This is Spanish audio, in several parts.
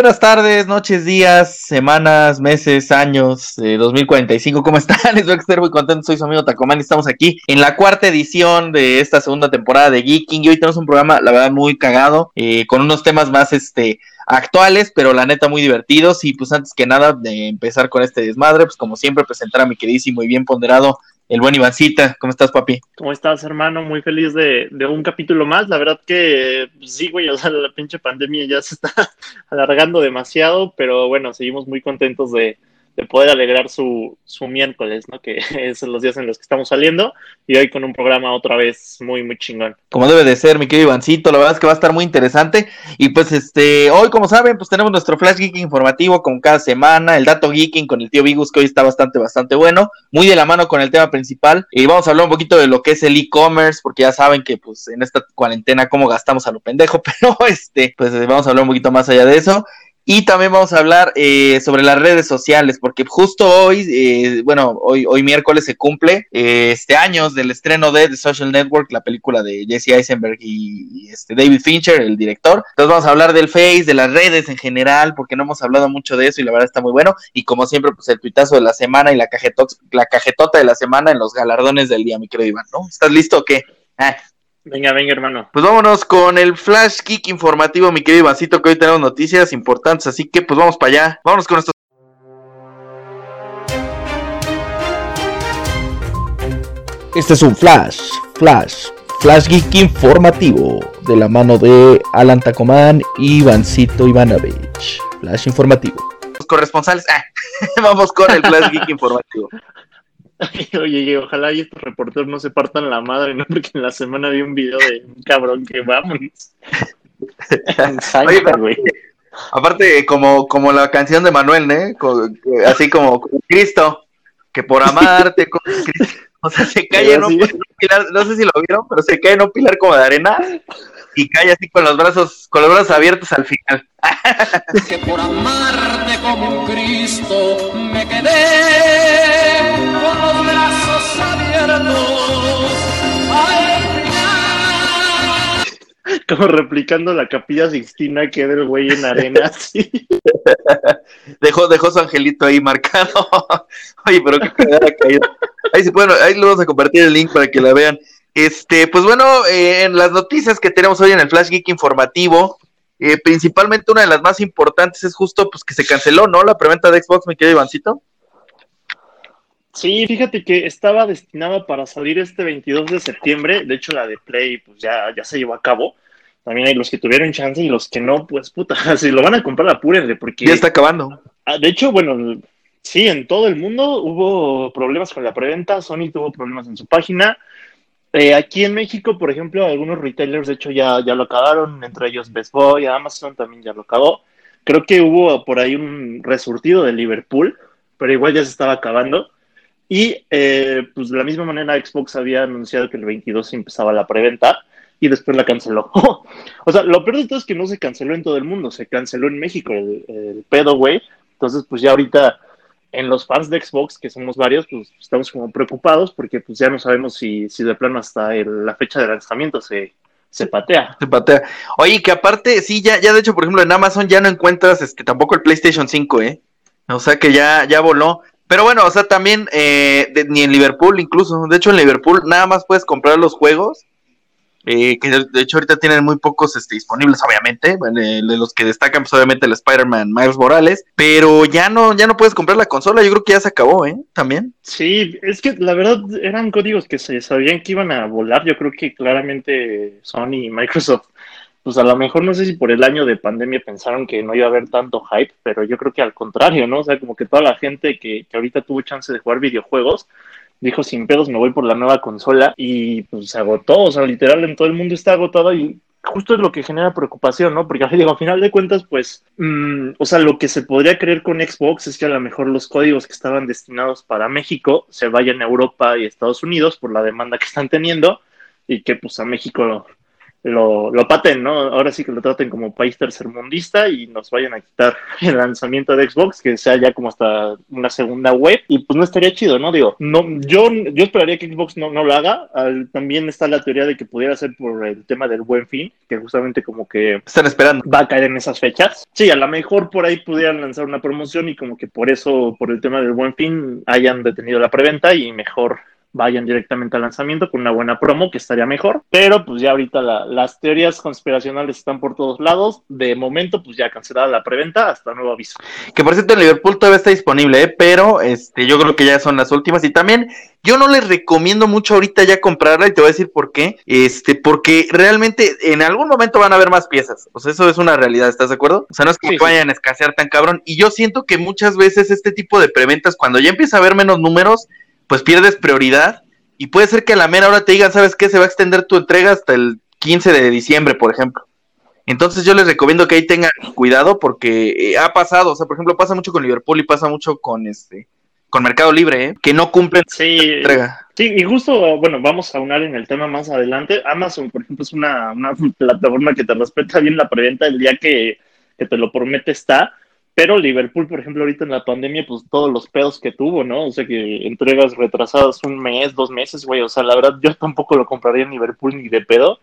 Buenas tardes, noches, días, semanas, meses, años, eh, 2045. ¿Cómo están? Espero que estén muy contentos. Soy su amigo Tacoman y estamos aquí en la cuarta edición de esta segunda temporada de Geeking. Y hoy tenemos un programa, la verdad, muy cagado, eh, con unos temas más este actuales, pero la neta muy divertidos. Y pues antes que nada de empezar con este desmadre, pues como siempre presentar a mi queridísimo y bien ponderado el buen Ivancita. ¿Cómo estás, papi? ¿Cómo estás, hermano? Muy feliz de, de un capítulo más. La verdad que pues, sí, güey, o sea, la pinche pandemia ya se está alargando demasiado, pero bueno, seguimos muy contentos de, de poder alegrar su, su miércoles, ¿no? Que es los días en los que estamos saliendo y hoy con un programa otra vez muy, muy chingón. Como debe de ser, mi querido Ivancito, la verdad es que va a estar muy interesante y pues este, hoy como saben, pues tenemos nuestro Flash Geeking informativo con cada semana, el dato Geeking con el tío Vigus que hoy está bastante, bastante bueno, muy de la mano con el tema principal y vamos a hablar un poquito de lo que es el e-commerce, porque ya saben que pues en esta cuarentena cómo gastamos a lo pendejo, pero este, pues vamos a hablar un poquito más allá de eso. Y también vamos a hablar eh, sobre las redes sociales, porque justo hoy, eh, bueno, hoy, hoy miércoles se cumple eh, este años del estreno de The Social Network, la película de Jesse Eisenberg y, y, este David Fincher, el director. Entonces vamos a hablar del Face, de las redes en general, porque no hemos hablado mucho de eso y la verdad está muy bueno. Y como siempre, pues el tuitazo de la semana y la, cajetot la cajetota de la semana en los galardones del día, mi querido Iván, ¿no? ¿Estás listo o qué? Ah. Venga, venga, hermano. Pues vámonos con el Flash Kick informativo, mi querido Ivancito, que hoy tenemos noticias importantes, así que pues vamos para allá. Vámonos con nuestros. Este es un Flash, Flash, Flash Geek informativo, de la mano de Alan Tacomán y Ivancito Ivanovich. Flash informativo. Los corresponsales, ah, vamos con el Flash Geek informativo. Oye, ojalá y estos reporteros no se partan la madre, ¿no? Porque en la semana vi un video de un cabrón que vámonos. Oye, pero, aparte, como, como la canción de Manuel, ¿eh? Así como Cristo, que por amarte, con Cristo. O sea, se cae en un, pilar, no sé si lo vieron, pero se cae en un pilar como de arena y cae así con los brazos, con los brazos abiertos al final. que por amarte como un Cristo me quedé como replicando la capilla Sixtina que del güey en arena, así. dejó, dejó su angelito ahí marcado. Oye, pero qué cagada caído. Ahí se pueden, ahí le vamos a compartir el link para que la vean. Este, pues bueno, eh, en las noticias que tenemos hoy en el Flash Geek informativo, eh, principalmente una de las más importantes es justo pues que se canceló, ¿no? La preventa de Xbox, mi querido Ivancito. Sí, fíjate que estaba destinada para salir este 22 de septiembre. De hecho, la de Play, pues ya, ya se llevó a cabo. También hay los que tuvieron chance y los que no, pues puta, si lo van a comprar, apúrenle, porque. Ya está acabando. De hecho, bueno, sí, en todo el mundo hubo problemas con la preventa. Sony tuvo problemas en su página. Eh, aquí en México, por ejemplo, algunos retailers, de hecho, ya, ya lo acabaron, entre ellos Best Boy, Amazon también ya lo acabó. Creo que hubo por ahí un resurtido de Liverpool, pero igual ya se estaba acabando. Y eh, pues de la misma manera Xbox había anunciado que el 22 empezaba la preventa y después la canceló. o sea, lo peor de todo es que no se canceló en todo el mundo, se canceló en México el, pedo, güey. Entonces, pues ya ahorita en los fans de Xbox, que somos varios, pues estamos como preocupados porque pues ya no sabemos si, si de plano hasta el, la fecha de lanzamiento se, se patea. Se patea. Oye, que aparte, sí, ya, ya de hecho, por ejemplo, en Amazon ya no encuentras este tampoco el PlayStation 5, ¿eh? O sea que ya, ya voló. Pero bueno, o sea, también, eh, ni en Liverpool incluso. De hecho, en Liverpool nada más puedes comprar los juegos. Eh, que de hecho ahorita tienen muy pocos este, disponibles, obviamente. De, de los que destacan, pues obviamente el Spider-Man Miles Morales. Pero ya no, ya no puedes comprar la consola. Yo creo que ya se acabó, ¿eh? También. Sí, es que la verdad eran códigos que se sabían que iban a volar. Yo creo que claramente Sony y Microsoft pues a lo mejor no sé si por el año de pandemia pensaron que no iba a haber tanto hype, pero yo creo que al contrario, ¿no? O sea, como que toda la gente que, que ahorita tuvo chance de jugar videojuegos, dijo sin pedos me voy por la nueva consola y pues se agotó, o sea, literal en todo el mundo está agotado y justo es lo que genera preocupación, ¿no? Porque digo, al final de cuentas, pues, mmm, o sea, lo que se podría creer con Xbox es que a lo mejor los códigos que estaban destinados para México se vayan a Europa y Estados Unidos por la demanda que están teniendo y que pues a México lo, lo paten, ¿no? Ahora sí que lo traten como país tercermundista y nos vayan a quitar el lanzamiento de Xbox, que sea ya como hasta una segunda web, y pues no estaría chido, ¿no? Digo, no, yo, yo esperaría que Xbox no, no lo haga. Al- también está la teoría de que pudiera ser por el tema del buen fin, que justamente como que Están esperando. va a caer en esas fechas. Sí, a lo mejor por ahí pudieran lanzar una promoción y como que por eso, por el tema del buen fin, hayan detenido la preventa y mejor vayan directamente al lanzamiento con una buena promo, que estaría mejor. Pero pues ya ahorita la- las teorías conspiracionales están por todos lados. De momento, pues ya cancelada la preventa hasta nuevo aviso. Que por cierto, en Liverpool todavía está disponible, ¿eh? pero este, yo creo que ya son las últimas. Y también yo no les recomiendo mucho ahorita ya comprarla y te voy a decir por qué. Este, porque realmente en algún momento van a haber más piezas. O sea, eso es una realidad, ¿estás de acuerdo? O sea, no es que sí. vayan a escasear tan cabrón. Y yo siento que muchas veces este tipo de preventas, cuando ya empieza a haber menos números, pues pierdes prioridad. Y puede ser que a la mera hora te digan, ¿sabes qué? Se va a extender tu entrega hasta el 15 de diciembre, por ejemplo. Entonces yo les recomiendo que ahí tengan cuidado porque eh, ha pasado, o sea, por ejemplo, pasa mucho con Liverpool y pasa mucho con este con Mercado Libre, ¿eh? que no cumplen Sí, entrega. Sí, y justo, bueno, vamos a unar en el tema más adelante. Amazon, por ejemplo, es una, una plataforma que te respeta bien la preventa el día que, que te lo promete está, pero Liverpool, por ejemplo, ahorita en la pandemia, pues todos los pedos que tuvo, ¿no? O sea, que entregas retrasadas un mes, dos meses, güey, o sea, la verdad yo tampoco lo compraría en Liverpool ni de pedo,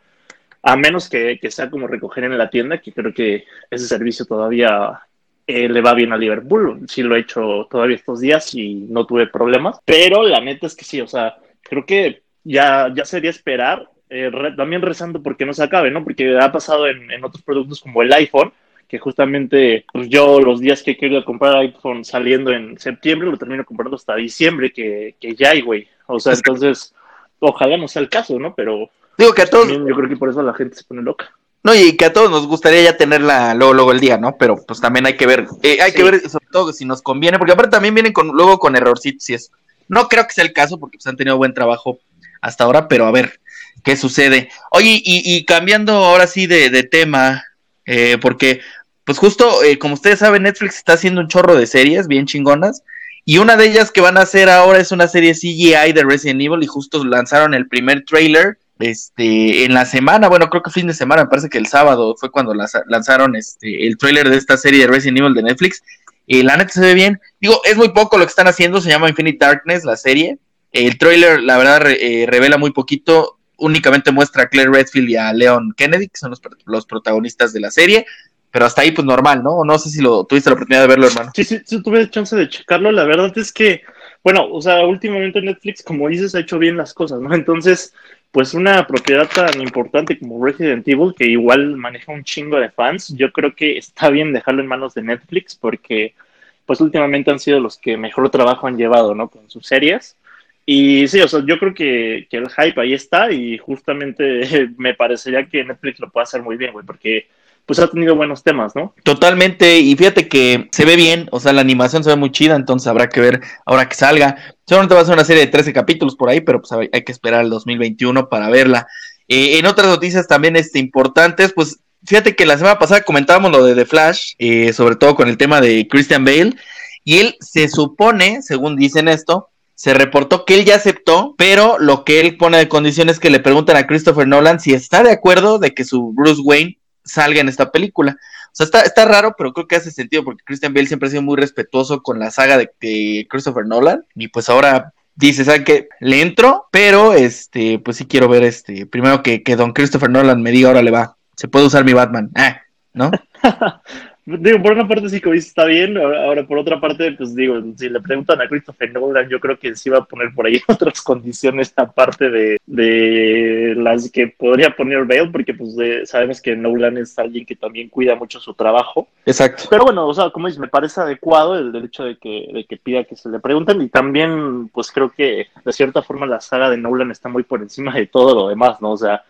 a menos que, que sea como recoger en la tienda, que creo que ese servicio todavía eh, le va bien a Liverpool. Sí lo he hecho todavía estos días y no tuve problemas. Pero la neta es que sí, o sea, creo que ya, ya sería esperar, eh, también rezando porque no se acabe, ¿no? Porque ha pasado en, en otros productos como el iPhone, que justamente pues yo los días que querido comprar iPhone saliendo en septiembre lo termino comprando hasta diciembre, que, que ya hay, güey. O sea, entonces, ojalá no sea el caso, ¿no? Pero Digo que a todos, yo creo que por eso la gente se pone loca. no, y que a todos nos gustaría ya tenerla luego, luego el día, ¿no? Pero pues también hay que ver, eh, hay Sí. que ver sobre todo si nos conviene, porque aparte también vienen con, luego con errorcitos y eso. No creo que sea el caso porque pues han tenido buen trabajo hasta ahora, pero a ver qué sucede. Oye, y, y cambiando ahora sí de, de tema, eh, porque pues justo, eh, como ustedes saben, Netflix está haciendo un chorro de series bien chingonas. Y una de ellas que van a hacer ahora es una serie CGI de Resident Evil y justo lanzaron el primer trailer este en la semana, bueno, creo que fin de semana, me parece que el sábado fue cuando lanza- lanzaron este el trailer de esta serie de Resident Evil de Netflix. Y la neta se ve bien. Digo, es muy poco lo que están haciendo, se llama Infinite Darkness la serie. El trailer, la verdad, eh, revela muy poquito, únicamente muestra a Claire Redfield y a Leon Kennedy, que son los, los protagonistas de la serie. Pero hasta ahí, pues normal, ¿no? No sé si lo tuviste la oportunidad de verlo, hermano. Sí, sí, sí, tuve chance de checarlo. La verdad es que, bueno, o sea, últimamente Netflix, como dices, ha hecho bien las cosas, ¿no? Entonces, pues una propiedad tan importante como Resident Evil, que igual maneja un chingo de fans, yo creo que está bien dejarlo en manos de Netflix porque, pues últimamente han sido los que mejor trabajo han llevado, ¿no? Con sus series. Y sí, o sea, yo creo que, el hype ahí está y justamente me parecería que Netflix lo puede hacer muy bien, güey, porque pues ha tenido buenos temas, ¿no? Totalmente, y fíjate que se ve bien, o sea, la animación se ve muy chida, entonces habrá que ver ahora que salga. Seguramente va a ser una serie de 13 capítulos por ahí, pero pues hay hay que esperar al 2021 para verla. Eh, en otras noticias también este, importantes, pues fíjate que la semana pasada comentábamos lo de The Flash, eh, sobre todo con el tema de Christian Bale, y él se supone, según dicen esto, se reportó que él ya aceptó, pero lo que él pone de condición es que le preguntan a Christopher Nolan si está de acuerdo de que su Bruce Wayne salga en esta película. O sea, está, está raro, pero creo que hace sentido porque Christian Bale siempre ha sido muy respetuoso con la saga de, Christopher Nolan. Y pues ahora dice, ¿saben qué? Le entro, pero este, pues sí quiero ver este, primero que, que don Christopher Nolan me diga, ahora le va, se puede usar mi Batman. Ah, ¿no? Digo, por una parte sí que está bien, ahora, por otra parte, pues digo, si le preguntan a Christopher Nolan, yo creo que sí va a poner por ahí otras condiciones aparte de, de las que podría poner Bale, porque pues de- sabemos que Nolan es alguien que también cuida mucho su trabajo. Exacto. Pero bueno, o sea, como dices, me parece adecuado el, el hecho de que, de que pida que se le pregunten y también, pues creo que de cierta forma la saga de Nolan está muy por encima de todo lo demás, ¿no? O sea,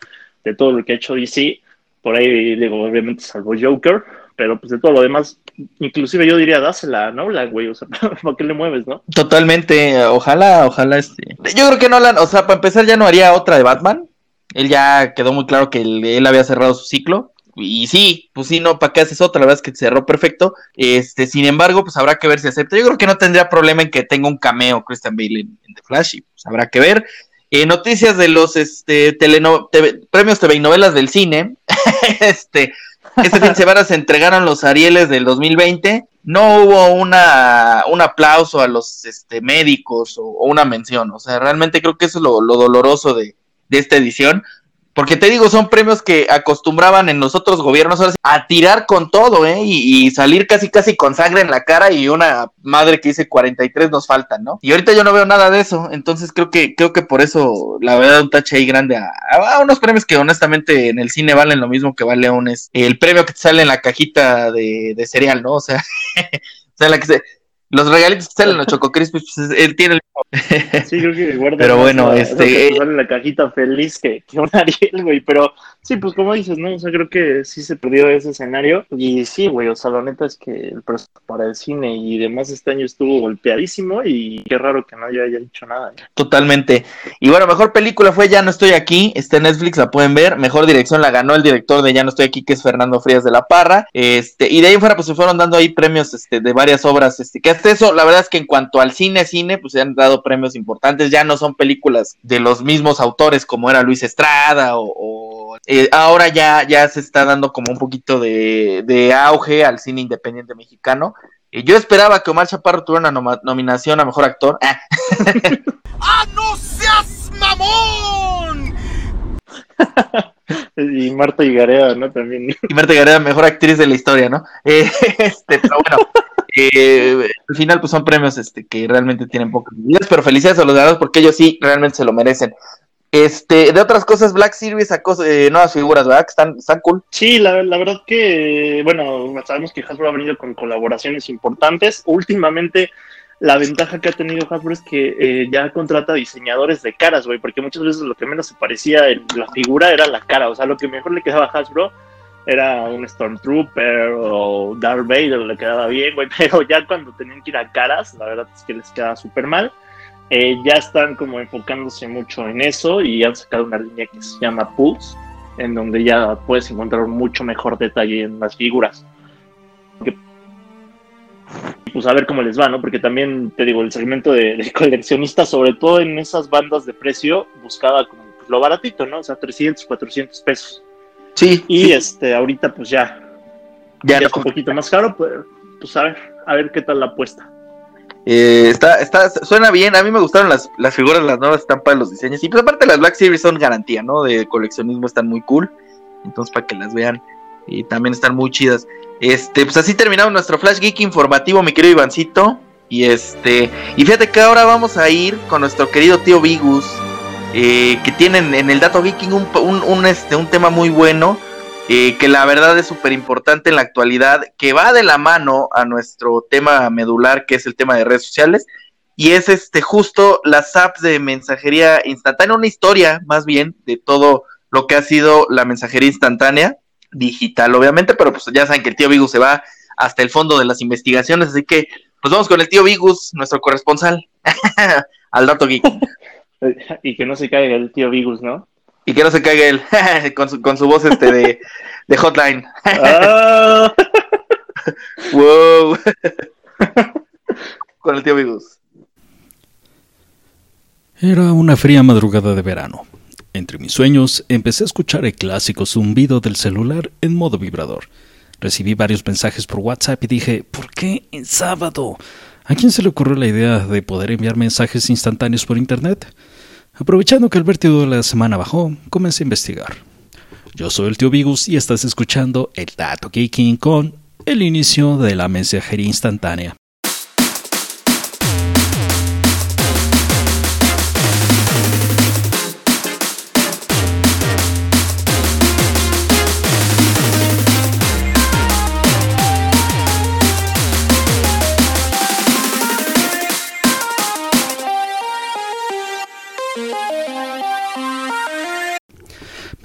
de todo lo que ha hecho DC, por ahí, digo, obviamente salvo Joker, pero pues de todo lo demás, inclusive yo diría, dásela a Nolan, güey, o sea, ¿para qué le mueves, no? Totalmente, ojalá, ojalá este. Yo creo que Nolan, o sea, para empezar ya no haría otra de Batman. Él ya quedó muy claro que él, había cerrado su ciclo. Y sí, pues sí, no, ¿para qué haces otra? La verdad es que cerró perfecto. Este, sin embargo, pues habrá que ver si acepta. Yo creo que no tendría problema en que tenga un cameo Christian Bale en, The Flash, y pues habrá que ver. Eh, noticias de los este, teleno premios TV y novelas del cine. este, este fin de semana se entregaron los Arieles del 2020. No hubo una, un aplauso a los este, médicos o, una mención. O sea, realmente creo que eso es lo, lo doloroso de, de esta edición. Porque te digo, son premios que acostumbraban en los otros gobiernos a tirar con todo, ¿eh? Y, salir casi, casi con sangre en la cara y una madre que dice 43 nos faltan, ¿no? Y ahorita yo no veo nada de eso, entonces creo que, creo que por eso, la verdad, un tache ahí grande a, a unos premios que honestamente en el cine valen lo mismo que vale un, es, el premio que te sale en la cajita de, de cereal, ¿no? O sea, o sea, la que se, los regalitos que salen los Choco Crispy, pues él tiene el Sí, creo que guarda Pero bueno, la, este. Que sale en la cajita feliz que, que un Ariel, güey. Pero sí, pues como dices, ¿no? O sea, creo que sí se perdió ese escenario. Y sí, güey, o sea, la neta es que el para el cine y demás este año estuvo golpeadísimo. Y qué raro que nadie haya dicho nada. ¿eh? Totalmente. Y bueno, mejor película fue Ya no estoy aquí. Está en Netflix, la pueden ver. Mejor dirección la ganó el director de Ya no estoy aquí, que es Fernando Frías de la Parra. Este, y de ahí en fuera, pues se fueron dando ahí premios este, de varias obras. Este, que hasta eso, la verdad es que en cuanto al cine, cine, pues se han dado premios importantes. Ya no son películas de los mismos autores como era Luis Estrada o, o eh, ahora ya, ya se está dando como un poquito de, de auge al cine independiente mexicano. Y yo esperaba que Omar Chaparro tuviera una nom nominación a mejor actor. ¡Ah! ¡Ah, no seas mamón! y Marta Higareda, ¿no? También. Y Marta Higareda, mejor actriz de la historia, ¿no? Eh, este, pero bueno. Eh, al final pues son premios este que realmente tienen pocas medidas, pero felicidades a los ganadores porque ellos sí realmente se lo merecen. Este, de otras cosas, Black Series sacó eh, nuevas figuras, ¿verdad? Que están, están cool. Sí, la, la, verdad que, bueno, sabemos que Hasbro ha venido con colaboraciones importantes. Últimamente, la ventaja que ha tenido Hasbro es que eh, ya contrata diseñadores de caras, güey, porque muchas veces lo que menos se parecía en la figura era la cara, o sea, lo que mejor le quedaba a Hasbro era un Stormtrooper o Darth Vader, le quedaba bien, güey, pero ya cuando tenían que ir a caras, la verdad es que les quedaba súper mal. Eh, ya están como enfocándose mucho en eso y han sacado una línea que se llama Pulse, en donde ya puedes encontrar mucho mejor detalle en las figuras. Pues a ver cómo les va, ¿no? Porque también, te digo, el segmento de, de coleccionistas, sobre todo en esas bandas de precio, buscaba como pues, lo baratito, ¿no? O sea, 300, 400 pesos. Sí. Y sí. este, ahorita pues ya, ya, ya es un poquito más caro, pues, pues a ver, a ver qué tal la apuesta. Eh, está, está, suena bien, a mí me gustaron las, las figuras, las nuevas estampas los diseños, y pues aparte las Black Series son garantía, ¿no? De coleccionismo están muy cool, entonces para que las vean, y también están muy chidas. Este, pues así terminamos nuestro Flash Geek informativo, mi querido Ivancito, y este, y fíjate que ahora vamos a ir con nuestro querido tío Vigus, eh, que tienen en el Dato un, un, un, este, un tema muy bueno, eh, que la verdad es súper importante en la actualidad, que va de la mano a nuestro tema medular, que es el tema de redes sociales, y es este justo las apps de mensajería instantánea, una historia más bien de todo lo que ha sido la mensajería instantánea, digital obviamente, pero pues ya saben que el tío Vigus se va hasta el fondo de las investigaciones, así que pues vamos con el tío Vigus, nuestro corresponsal, al dato geek. Y que no se caiga el tío Vigus, ¿no? Y que no se caiga él con, su, con su voz este de, de hotline. Ah. wow. con el tío Vigus. Era una fría madrugada de verano. Entre mis sueños empecé a escuchar el clásico zumbido del celular en modo vibrador. Recibí varios mensajes por WhatsApp y dije, ¿por qué en sábado? ¿A quién se le ocurrió la idea de poder enviar mensajes instantáneos por Internet? Aprovechando que el vértigo de la semana bajó, comencé a investigar. Yo soy el tío Vigus y estás escuchando el Dato Geeking con el inicio de la mensajería instantánea.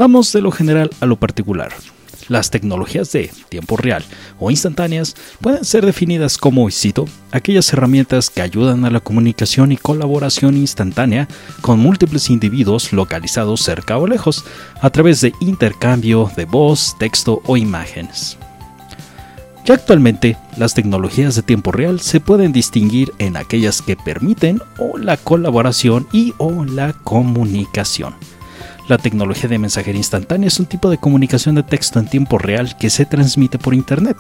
Vamos de lo general a lo particular. Las tecnologías de tiempo real o instantáneas pueden ser definidas como, y cito, aquellas herramientas que ayudan a la comunicación y colaboración instantánea con múltiples individuos localizados cerca o lejos, a través de intercambio de voz, texto o imágenes. Ya actualmente, las tecnologías de tiempo real se pueden distinguir en aquellas que permiten o la colaboración y o la comunicación. La tecnología de mensajería instantánea es un tipo de comunicación de texto en tiempo real que se transmite por Internet.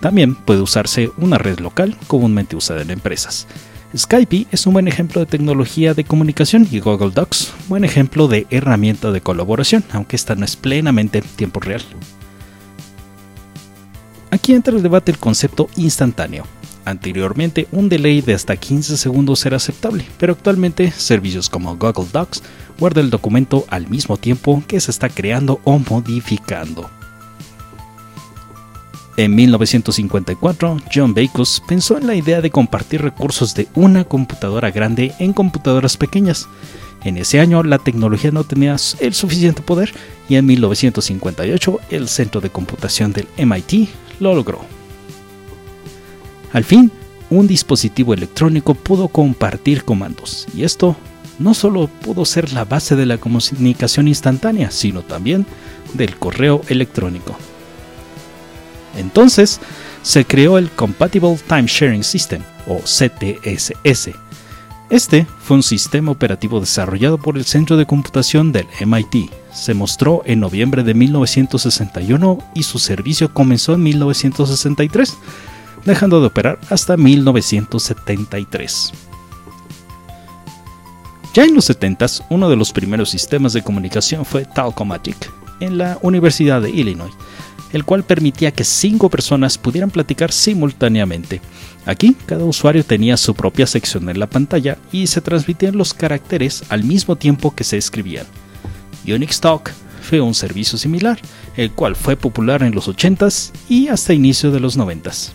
También puede usarse una red local comúnmente usada en empresas. Skype es un buen ejemplo de tecnología de comunicación y Google Docs, buen ejemplo de herramienta de colaboración, aunque esta no es plenamente en tiempo real. Aquí entra el debate el concepto instantáneo. Anteriormente, un delay de hasta 15 segundos era aceptable, pero actualmente servicios como Google Docs guarda el documento al mismo tiempo que se está creando o modificando. En 1954, John Backus pensó en la idea de compartir recursos de una computadora grande en computadoras pequeñas. En ese año la tecnología no tenía el suficiente poder y en 1958 el centro de computación del MIT lo logró. Al fin, un dispositivo electrónico pudo compartir comandos y esto no solo pudo ser la base de la comunicación instantánea, sino también del correo electrónico. Entonces, se creó el Compatible Time Sharing System, o CTSS. Este fue un sistema operativo desarrollado por el Centro de Computación del MIT. Se mostró en noviembre de 1961 y su servicio comenzó en 1963, dejando de operar hasta 1973. Ya en los 70 uno de los primeros sistemas de comunicación fue Talkomatic en la Universidad de Illinois, el cual permitía que cinco personas pudieran platicar simultáneamente. Aquí, cada usuario tenía su propia sección en la pantalla y se transmitían los caracteres al mismo tiempo que se escribían. Unix Talk fue un servicio similar, el cual fue popular en los 80s y hasta inicio de los 90s.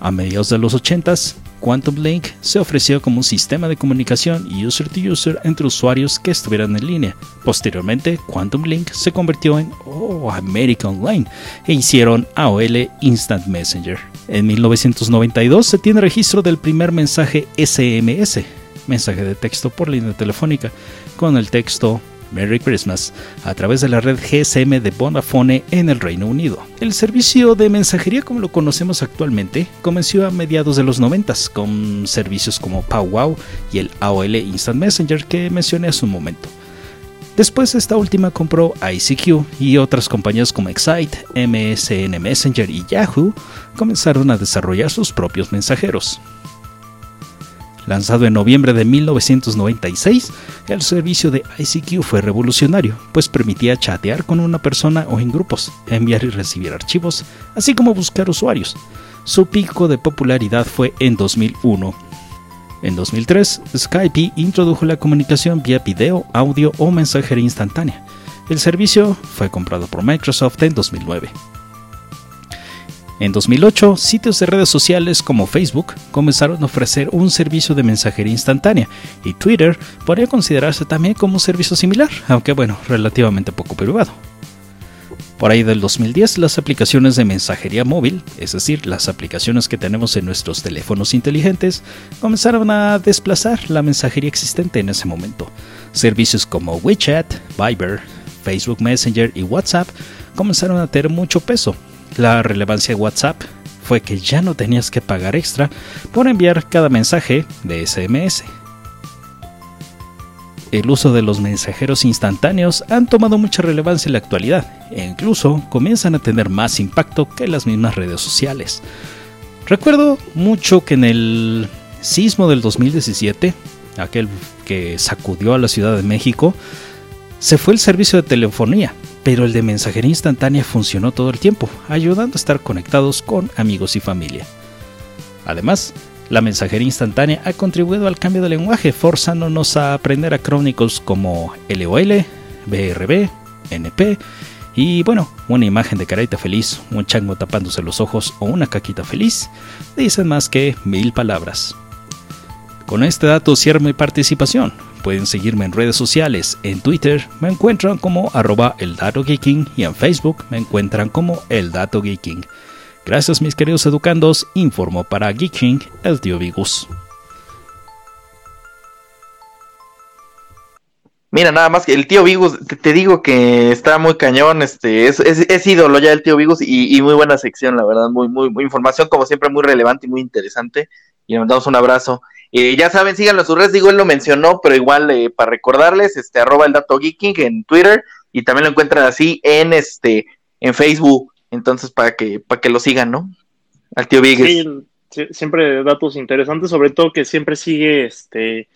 A mediados de los 80s, Quantum Link se ofreció como un sistema de comunicación user-to-user entre usuarios que estuvieran en línea. Posteriormente, Quantum Link se convirtió en oh, America Online e hicieron AOL Instant Messenger. En 1992 se tiene registro del primer mensaje SMS, mensaje de texto por línea telefónica, con el texto Merry Christmas a través de la red GSM de Vodafone en el Reino Unido. El servicio de mensajería como lo conocemos actualmente comenzó a mediados de los 90 con servicios como PowWow y el AOL Instant Messenger que mencioné hace un momento. Después esta última compró ICQ y otras compañías como Excite, MSN Messenger y Yahoo comenzaron a desarrollar sus propios mensajeros. Lanzado en noviembre de 1996, el servicio de ICQ fue revolucionario, pues permitía chatear con una persona o en grupos, enviar y recibir archivos, así como buscar usuarios. Su pico de popularidad fue en 2001. En 2003, Skype introdujo la comunicación vía video, audio o mensajería instantánea. El servicio fue comprado por Microsoft en 2009. En 2008, sitios de redes sociales como Facebook comenzaron a ofrecer un servicio de mensajería instantánea y Twitter podría considerarse también como un servicio similar, aunque bueno, relativamente poco privado. Por ahí del 2010, las aplicaciones de mensajería móvil, es decir, las aplicaciones que tenemos en nuestros teléfonos inteligentes, comenzaron a desplazar la mensajería existente en ese momento. Servicios como WeChat, Viber, Facebook Messenger y WhatsApp comenzaron a tener mucho peso la relevancia de WhatsApp fue que ya no tenías que pagar extra por enviar cada mensaje de SMS. El uso de los mensajeros instantáneos han tomado mucha relevancia en la actualidad e incluso comienzan a tener más impacto que las mismas redes sociales. Recuerdo mucho que en el sismo del 2017, aquel que sacudió a la Ciudad de México, se fue el servicio de telefonía pero el de mensajería instantánea funcionó todo el tiempo, ayudando a estar conectados con amigos y familia. Además, la mensajería instantánea ha contribuido al cambio de lenguaje, forzándonos a aprender acrónicos como LOL, BRB, NP y bueno, una imagen de carita feliz, un chango tapándose los ojos o una caquita feliz, dicen más que mil palabras. Con este dato cierro mi participación. Pueden seguirme en redes sociales. En Twitter me encuentran como arroba el dato geeking y en Facebook me encuentran como el dato geeking. Gracias mis queridos educandos, informo para Geeking el tío Vigus. Mira, nada más que el tío Vigus, te, digo que está muy cañón, este, es, es, es ídolo ya el tío Vigus y, y muy buena sección, la verdad, muy, muy, muy información, como siempre, muy relevante y muy interesante. Y le mandamos un abrazo. Eh, ya saben, síganlo en sus redes, digo, él lo mencionó, pero igual eh, para recordarles, este, arroba el dato geeking en Twitter, y también lo encuentran así en este, en Facebook, entonces para que, para que lo sigan, ¿no? Al tío sí, siempre datos interesantes, sobre todo que siempre sigue, este,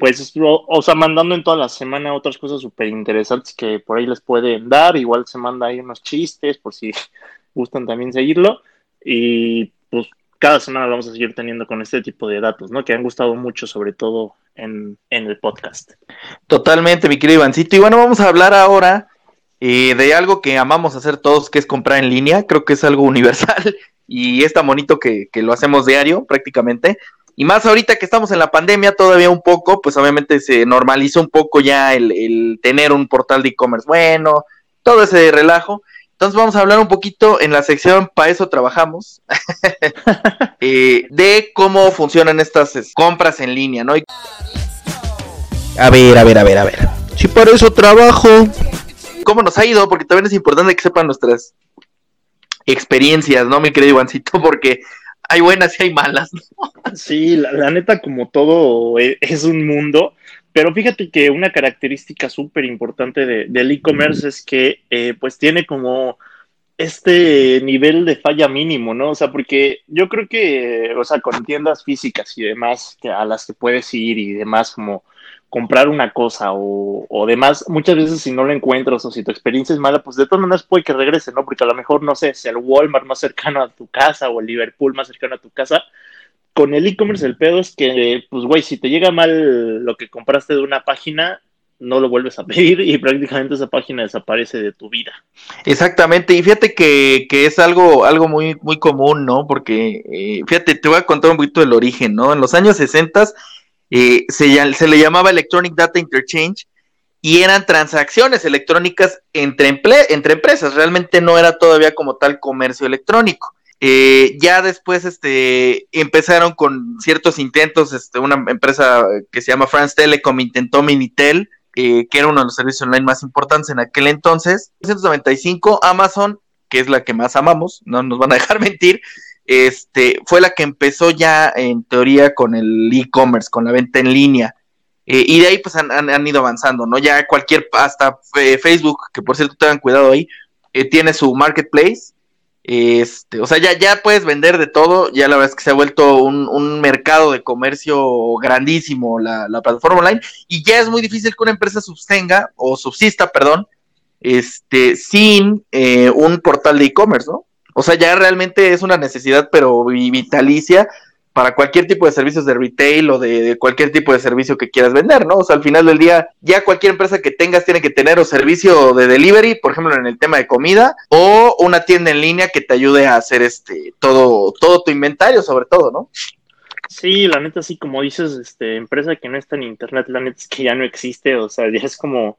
pues, o, o sea, mandando en toda la semana otras cosas súper interesantes que por ahí les pueden dar. Igual se manda ahí unos chistes por si gustan también seguirlo. Y pues cada semana vamos a seguir teniendo con este tipo de datos, ¿no? Que han gustado mucho, sobre todo en, en el podcast. Totalmente, mi querido Ivancito. Y bueno, vamos a hablar ahora eh, de algo que amamos hacer todos, que es comprar en línea. Creo que es algo universal y es tan bonito que, que lo hacemos diario prácticamente. Y más ahorita que estamos en la pandemia todavía un poco, pues obviamente se normalizó un poco ya el, el tener un portal de e-commerce bueno, todo ese relajo. Entonces vamos a hablar un poquito en la sección Para eso trabajamos, eh, de cómo funcionan estas es, compras en línea, ¿no? Y A ver, a ver, a ver, a ver. Si para eso trabajo. cómo nos ha ido, porque también es importante que sepan nuestras experiencias, ¿no, mi querido Ivancito? Porque hay buenas y hay malas. ¿no? Sí, la, la neta, como todo e- es un mundo, pero fíjate que una característica súper importante de, del e-commerce es que eh, pues tiene como este nivel de falla mínimo, ¿no? O sea, porque yo creo que, o sea, con tiendas físicas y demás que a las que puedes ir y demás, como comprar una cosa o, o demás, muchas veces si no lo encuentras o si tu experiencia es mala, pues de todas maneras puede que regrese, ¿no? Porque a lo mejor, no sé, si el Walmart más cercano a tu casa o el Liverpool más cercano a tu casa, con el e-commerce el pedo es que, pues, güey, si te llega mal lo que compraste de una página, no lo vuelves a pedir y prácticamente esa página desaparece de tu vida. Exactamente, y fíjate que, que es algo, algo muy, muy común, ¿no? Porque, eh, fíjate, te voy a contar un poquito del origen, ¿no? En los años 60 eh, se, se le llamaba Electronic Data Interchange y eran transacciones electrónicas entre, entre empresas, realmente no era todavía como tal comercio electrónico. Eh, ya después este, empezaron con ciertos intentos, este, una empresa que se llama France Telecom intentó Minitel, eh, que era uno de los servicios online más importantes en aquel entonces. En 1995, Amazon, que es la que más amamos, no nos van a dejar mentir, este, fue la que empezó ya en teoría con el e-commerce, con la venta en línea. Eh, y de ahí pues han, han- han ido avanzando, ¿no? Ya cualquier, hasta eh, Facebook, que por cierto tengan cuidado ahí, tiene su marketplace. Este, o sea, ya, ya puedes vender de todo, ya la verdad es que se ha vuelto un, un mercado de comercio grandísimo la, la plataforma online y ya es muy difícil que una empresa substenga o subsista, perdón, este, sin eh, un portal de e-commerce, ¿no? O sea, ya realmente es una necesidad, pero vi- vitalicia para cualquier tipo de servicios de retail o de, cualquier tipo de servicio que quieras vender, ¿no? O sea, al final del día, ya cualquier empresa que tengas tiene que tener o servicio de delivery, por ejemplo, en el tema de comida, o una tienda en línea que te ayude a hacer este todo, todo tu inventario, sobre todo, ¿no? Sí, la neta, sí, como dices, este, empresa que no está en internet, la neta es que ya no existe, o sea, ya es como,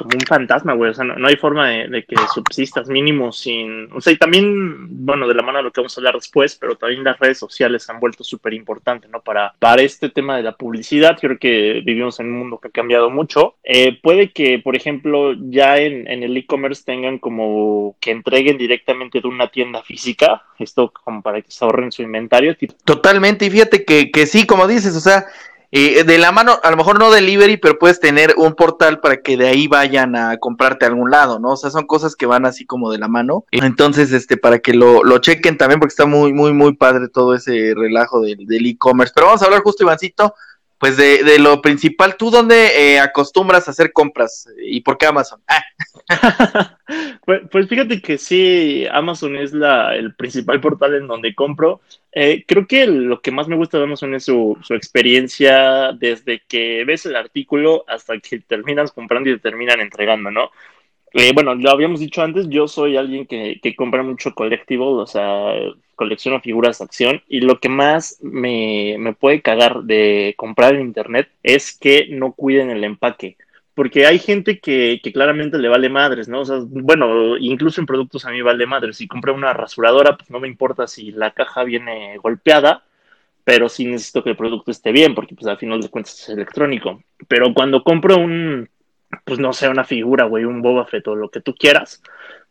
como un fantasma, güey, o sea, no, hay forma de, que subsistas mínimo sin, o sea, y también, bueno, de la mano de lo que vamos a hablar después, pero también las redes sociales han vuelto súper importantes, ¿no? Para, para este tema de la publicidad, creo que vivimos en un mundo que ha cambiado mucho. Eh, puede que, por ejemplo, ya en, en el e-commerce tengan como que entreguen directamente de una tienda física, esto como para que se ahorren su inventario, Totalmente, y fíjate que, que sí, como dices, o sea, eh, de la mano, a lo mejor no delivery, pero puedes tener un portal para que de ahí vayan a comprarte a algún lado, ¿no? O sea, son cosas que van así como de la mano. Entonces, este, para que lo, lo chequen también, porque está muy, muy, muy padre todo ese relajo del, del e-commerce. Pero vamos a hablar justo, Ivancito, pues de, de lo principal. ¿Tú dónde eh, acostumbras a hacer compras? ¿Y por qué Amazon? Ah, Pues, pues fíjate que sí, Amazon es la, el principal portal en donde compro. Eh, creo que lo que más me gusta de Amazon es su, su experiencia desde que ves el artículo hasta que terminas comprando y te terminan entregando, ¿no? Eh, bueno, lo habíamos dicho antes, yo soy alguien que, que compra mucho collectible, o sea, colecciono figuras de acción y lo que más me, me puede cagar de comprar en internet es que no cuiden el empaque porque hay gente que, que, claramente le vale madres, ¿no? O sea, bueno, incluso en productos a mí vale madres. Si compré una rasuradora, pues no me importa si la caja viene golpeada, pero sí necesito que el producto esté bien, porque pues al final de cuentas es electrónico. Pero cuando compro un, pues no sé, una figura, güey, un Boba Fett o lo que tú quieras,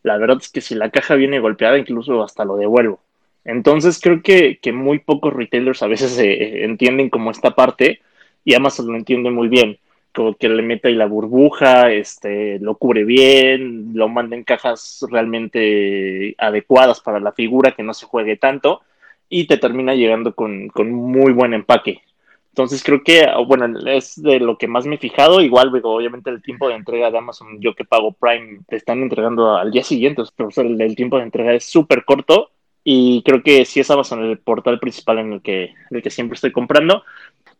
la verdad es que si la caja viene golpeada, incluso hasta lo devuelvo. Entonces creo que, que muy pocos retailers a veces eh, entienden como esta parte y Amazon lo entiende muy bien. Como que le mete ahí la burbuja, este, lo cubre bien, lo manda en cajas realmente adecuadas para la figura, que no se juegue tanto, y te termina llegando con, con muy buen empaque. Entonces creo que, bueno, es de lo que más me he fijado. Igual, digo, obviamente el tiempo de entrega de Amazon, yo que pago Prime, te están entregando al día siguiente. El, el tiempo de entrega es súper corto y creo que sí es Amazon el portal principal en el que, en el que siempre estoy comprando.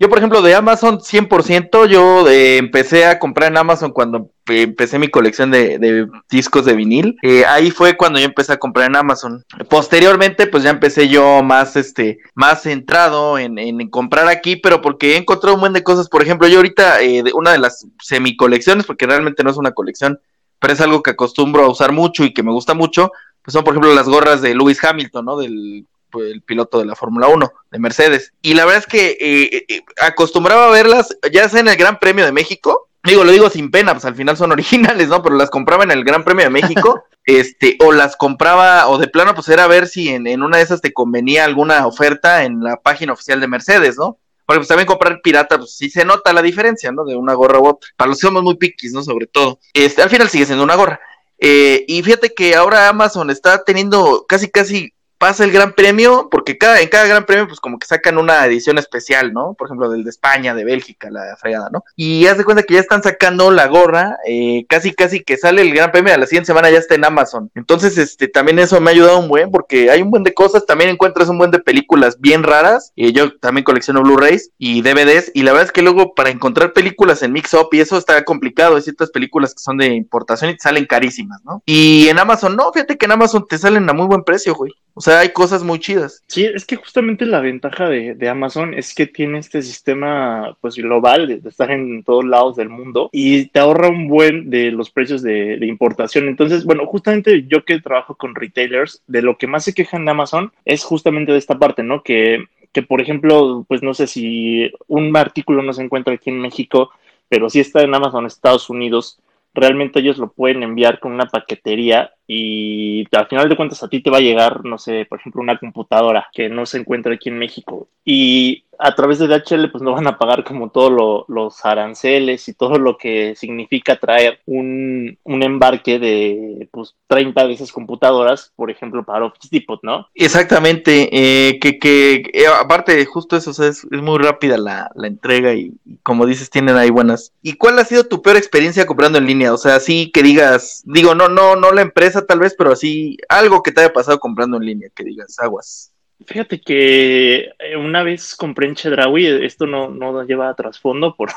Yo, por ejemplo, de Amazon 100%, yo eh, empecé a comprar en Amazon cuando eh, empecé mi colección de, de discos de vinil. Eh, ahí fue cuando yo empecé a comprar en Amazon. Posteriormente, pues ya empecé yo más, este, más centrado en, en comprar aquí, pero porque he encontrado un buen de cosas. Por ejemplo, yo ahorita, eh, de una de las semicolecciones, porque realmente no es una colección, pero es algo que acostumbro a usar mucho y que me gusta mucho, pues son, por ejemplo, las gorras de Lewis Hamilton, ¿no? Del el piloto de la Fórmula 1 de Mercedes. Y la verdad es que eh, eh, acostumbraba a verlas, ya sea en el Gran Premio de México. Digo, lo digo sin pena, pues al final son originales, ¿no? Pero las compraba en el Gran Premio de México, este, o las compraba, o de plano, pues era ver si en, en una de esas te convenía alguna oferta en la página oficial de Mercedes, ¿no? Porque pues también comprar pirata, pues sí se nota la diferencia, ¿no? De una gorra u otra. Para los que somos muy piquis, ¿no? Sobre todo. Este, al final sigue siendo una gorra. Eh, y fíjate que ahora Amazon está teniendo casi, casi pasa el Gran Premio, porque cada, en cada Gran Premio, pues como que sacan una edición especial, ¿no? Por ejemplo, del de España, de Bélgica, la fregada, ¿no? Y haz de cuenta que ya están sacando la gorra, eh, casi, casi que sale el Gran Premio, a la siguiente semana ya está en Amazon. Entonces, este, también eso me ha ayudado un buen, porque hay un buen de cosas, también encuentras un buen de películas bien raras, y yo también colecciono Blu-rays y DVDs, y la verdad es que luego para encontrar películas en Mix Up y eso está complicado, hay ciertas películas que son de importación y te salen carísimas, ¿no? Y en Amazon, no, fíjate que en Amazon te salen a muy buen precio, güey. O sea, hay cosas muy chidas. Sí, es que justamente la ventaja de, de Amazon es que tiene este sistema pues global de, estar en todos lados del mundo y te ahorra un buen de los precios de, de, importación. Entonces, bueno, justamente yo que trabajo con retailers, de lo que más se quejan de Amazon es justamente de esta parte, ¿no? Que, que por ejemplo, pues no sé si un artículo no se encuentra aquí en México, pero sí está en Amazon Estados Unidos realmente ellos lo pueden enviar con una paquetería y al final de cuentas a ti te va a llegar, no sé, por ejemplo, una computadora que no se encuentra aquí en México y a través de DHL pues no van a pagar como todos lo, los aranceles y todo lo que significa traer un, un, embarque de pues 30 de esas computadoras, por ejemplo, para Office Depot, ¿no? Exactamente, eh, que, que eh, aparte justo eso, o sea, es, es, muy rápida la, la entrega y, como dices, tienen ahí buenas. ¿Y cuál ha sido tu peor experiencia comprando en línea? O sea, así que digas, digo, no, no, no la empresa tal vez, pero así algo que te haya pasado comprando en línea, que digas, aguas. Fíjate que una vez compré en Chedraui, esto no, no lleva trasfondo por,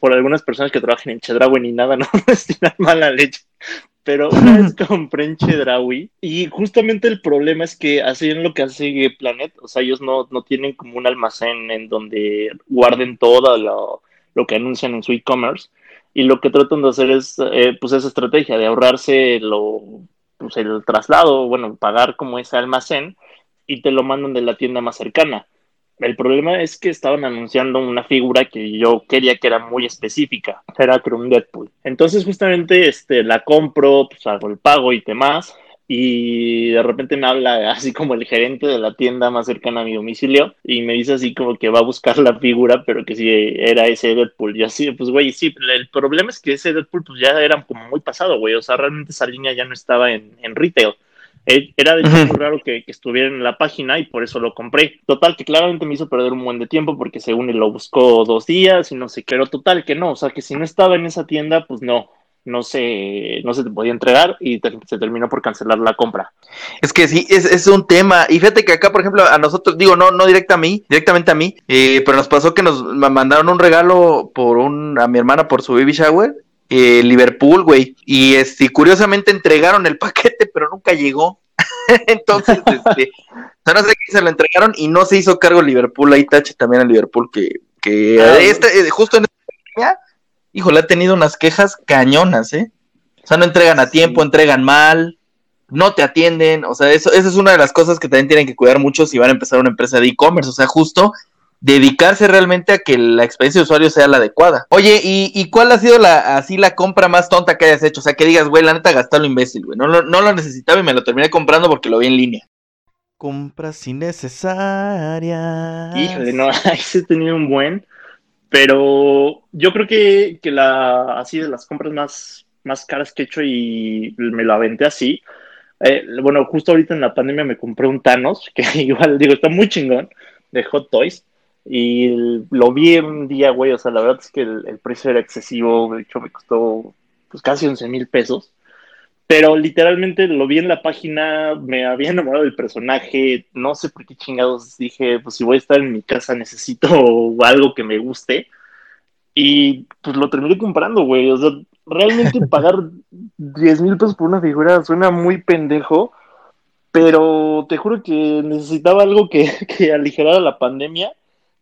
por algunas personas que trabajan en Chedraui ni nada, no es tirar mala leche. Pero una vez compré en Chedraui y justamente el problema es que hacen lo que hace Planet, o sea, ellos no, no tienen como un almacén en donde guarden todo lo, lo que anuncian en su e-commerce y lo que tratan de hacer es eh, pues esa estrategia de ahorrarse lo, pues el traslado, bueno, pagar como ese almacén y te lo mandan de la tienda más cercana. El problema es que estaban anunciando una figura que yo quería que era muy específica, era un Deadpool. Entonces justamente este, la compro, pues hago el pago y demás, y de repente me habla así como el gerente de la tienda más cercana a mi domicilio y me dice así como que va a buscar la figura, pero que sí era ese Deadpool. Y así, pues güey, sí, el problema es que ese Deadpool pues ya era como muy pasado, güey, o sea, realmente esa línea ya no estaba en, en retail. Era de hecho uh -huh. muy raro que, que, estuviera en la página y por eso lo compré. Total, que claramente me hizo perder un buen de tiempo porque según él lo buscó dos días y no sé qué, pero total que no, o sea que si no estaba en esa tienda, pues no, no se, no se te podía entregar y te, se terminó por cancelar la compra. Es que sí, es, es, un tema. Y fíjate que acá, por ejemplo, a nosotros, digo, no, no directa a mí, directamente a mí, eh, pero nos pasó que nos mandaron un regalo por un, a mi hermana por su baby shower eh, Liverpool, güey. Y este, curiosamente entregaron el paquete, pero nunca llegó. Entonces, este, no sé qué se lo entregaron y no se hizo cargo Liverpool. Ahí tache también a Liverpool que, que ah, este, eh, justo en esta híjole, ha tenido unas quejas cañonas, ¿eh? O sea, no entregan a tiempo, sí. entregan mal. no te atienden, o sea, eso, eso es una de las cosas que también tienen que cuidar mucho si van a empezar una empresa de e-commerce, o sea, justo dedicarse realmente a que la experiencia de usuario sea la adecuada. Oye, ¿y, y cuál ha sido la así la compra más tonta que hayas hecho? O sea, que digas, güey, la neta gasté lo imbécil, güey. No, lo- no lo necesitaba y me lo terminé comprando porque lo vi en línea. Compras innecesarias. Híjole, no, ahí sí he tenido un buen. Pero yo creo que, que la así de las compras más, más caras que he hecho y me lo aventé así. eh, bueno, justo ahorita en la pandemia me compré un Thanos, que igual digo, está muy chingón, de Hot Toys. Y lo vi un día, güey. O sea, la verdad es que el, el precio era excesivo. De hecho, me costó pues casi 11 mil pesos. Pero literalmente lo vi en la página, me había enamorado del personaje, no sé por qué chingados dije, pues si voy a estar en mi casa necesito algo que me guste. Y pues lo terminé comprando, güey. O sea, realmente pagar 10 mil pesos por una figura suena muy pendejo, pero te juro que necesitaba algo que, que aligerara la pandemia,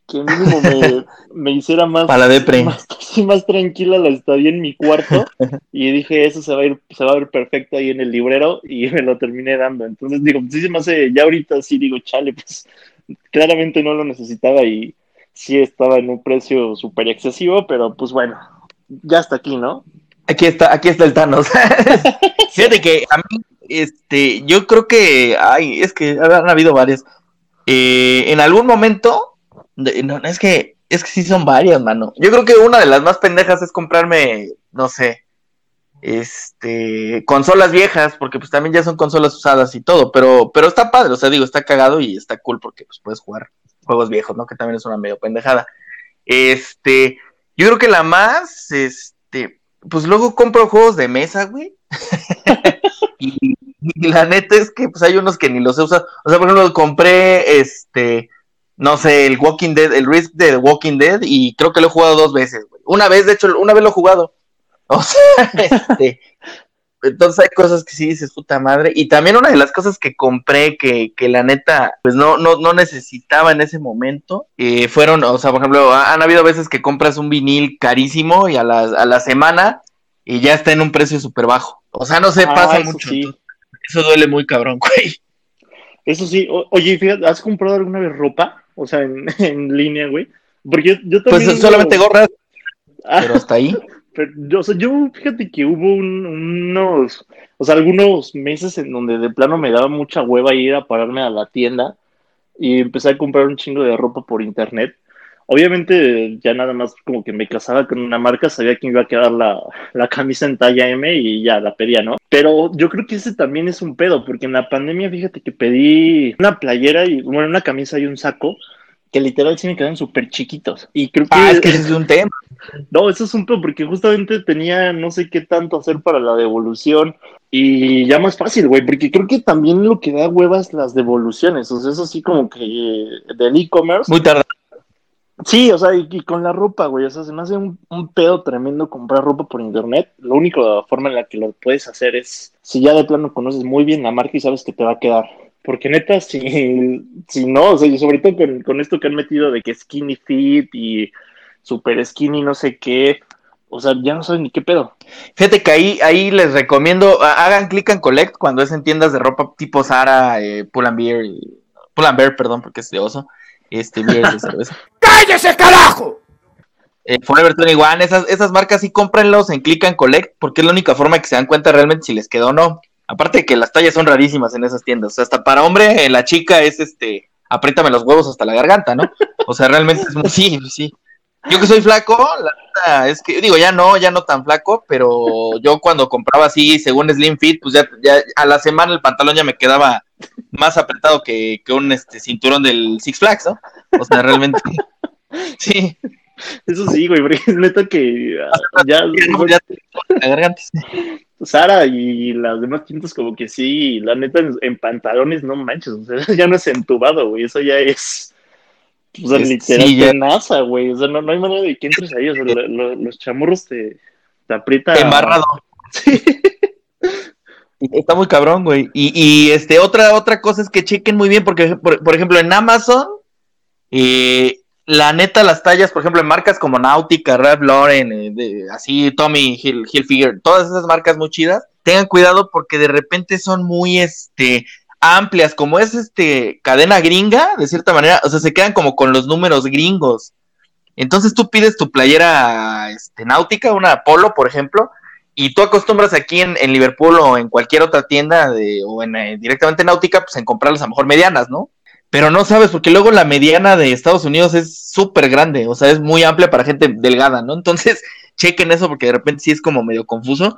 que mínimo me, me hiciera más, Para más, más tranquila la estadía en mi cuarto. Y dije, eso se va a ir, se va a ver perfecto ahí en el librero y me lo terminé dando. Entonces digo, sí se me hace, ya ahorita sí digo, chale, pues claramente no lo necesitaba y sí estaba en un precio súper excesivo, pero pues bueno, ya está aquí, ¿no? Aquí está, aquí está el Thanos. Fíjate que a mí, este, yo creo que, ay, es que han habido varias. Eh, en algún momento, de- no, es que, es que sí son varias, mano. Yo creo que una de las más pendejas es comprarme, no sé, este, consolas viejas, porque pues también ya son consolas usadas y todo, pero, pero está padre, o sea, digo, está cagado y está cool porque pues puedes jugar juegos viejos, ¿no? Que también es una medio pendejada. Este, yo creo que la más, este, pues luego compro juegos de mesa, güey. y, la neta es que pues hay unos que ni los he usado. O sea, por ejemplo, compré este, no sé, el Walking Dead, el Risk de Walking Dead, y creo que lo he jugado dos veces, güey. Una vez, de hecho, una vez lo he jugado. O sea, este. Entonces hay cosas que sí dices, puta madre. Y también una de las cosas que compré que, que la neta, pues no, no, no necesitaba en ese momento, eh, fueron, o sea, por ejemplo, ha- han habido veces que compras un vinil carísimo y a la, a la semana y ya está en un precio súper bajo. O sea, no se Ah, pasa eso mucho. sí. Eso duele muy cabrón, güey. Eso sí, o- oye, fíjate, ¿has comprado alguna vez ropa? O sea, en, en línea, güey. Porque yo, yo Pues también... solamente gorras, Ah, pero hasta ahí. Pero yo, o sea, yo, fíjate que hubo un- unos, o sea, algunos meses en donde de plano me daba mucha hueva ir a pararme a la tienda y empecé a comprar un chingo de ropa por internet. Obviamente ya nada más como que me casaba con una marca, sabía que me iba a quedar la, la camisa en talla M y ya la pedía, ¿no? Pero yo creo que ese también es un pedo, porque en la pandemia, fíjate que pedí una playera y, bueno, una camisa y un saco que literal sí me quedaron súper chiquitos. Y creo que... Ah, es que ese es un tema. No, eso es un pedo porque justamente tenía no sé qué tanto hacer para la devolución y ya más fácil, güey, porque creo que también lo que da huevas las devoluciones, o sea, eso sí como que eh, del e-commerce. Muy tarde. Sí, o sea, y, y con la ropa, güey, o sea, se me hace un, un pedo tremendo comprar ropa por internet. La única forma en la que lo puedes hacer es si ya de plano conoces muy bien la marca y sabes que te va a quedar. Porque neta, si, si no, o sea, y sobre todo con, con esto que han metido de que skinny fit y super skinny no sé qué, o sea, ya no saben ni qué pedo. Fíjate que ahí, ahí les recomiendo, ha- hagan click and collect cuando es en tiendas de ropa tipo Zara, eh, Pull and Bear, Pull and Bear, perdón, porque es de oso, este, Beer de cerveza. ¡Cállese, carajo! Eh, Forever 21, esas, esas marcas sí cómprenlos en click and collect, porque es la única forma que se dan cuenta realmente si les quedó o no. Aparte de que las tallas son rarísimas en esas tiendas, o sea, hasta para hombre, eh, la chica es este, apriétame los huevos hasta la garganta, ¿no? O sea, realmente es muy, sí, sí. Yo que soy flaco, la neta es que, digo, ya no, ya no tan flaco, pero yo cuando compraba así, según Slim Fit, pues ya, ya a la semana el pantalón ya me quedaba más apretado que, que un este, cinturón del Six Flags, ¿no? O sea, realmente, sí, Eso sí, güey, porque es neta que ah, ya, ya garganta. Sara y las demás tintas como que sí, la neta en, en pantalones no manches, o sea, ya no es entubado, güey, eso ya es, o sea, Es- literal sí, ya- de NASA, güey, o sea, no, no hay manera de que entres ahí, o sea, lo- lo- los chamurros te, te aprieta. Embarrado. Sí. Está muy cabrón, güey. Y, y este, otra, otra cosa es que chequen muy bien, porque, por, por ejemplo, en Amazon, eh, la neta, las tallas, por ejemplo, en marcas como Nautica, Ralph Lauren, eh, de- así, Tommy Hilfiger, todas esas marcas muy chidas, tengan cuidado porque de repente son muy, este, amplias, como es, este, cadena gringa, de cierta manera, o sea, se quedan como con los números gringos. Entonces tú pides tu playera, este, náutica, una polo, por ejemplo, y tú acostumbras aquí en, en Liverpool o en cualquier otra tienda de, o en, eh, directamente náutica, pues en comprarlas a lo mejor medianas, ¿no? Pero no sabes, porque luego la mediana de Estados Unidos es súper grande, o sea, es muy amplia para gente delgada, ¿no? Entonces, chequen eso porque de repente sí es como medio confuso.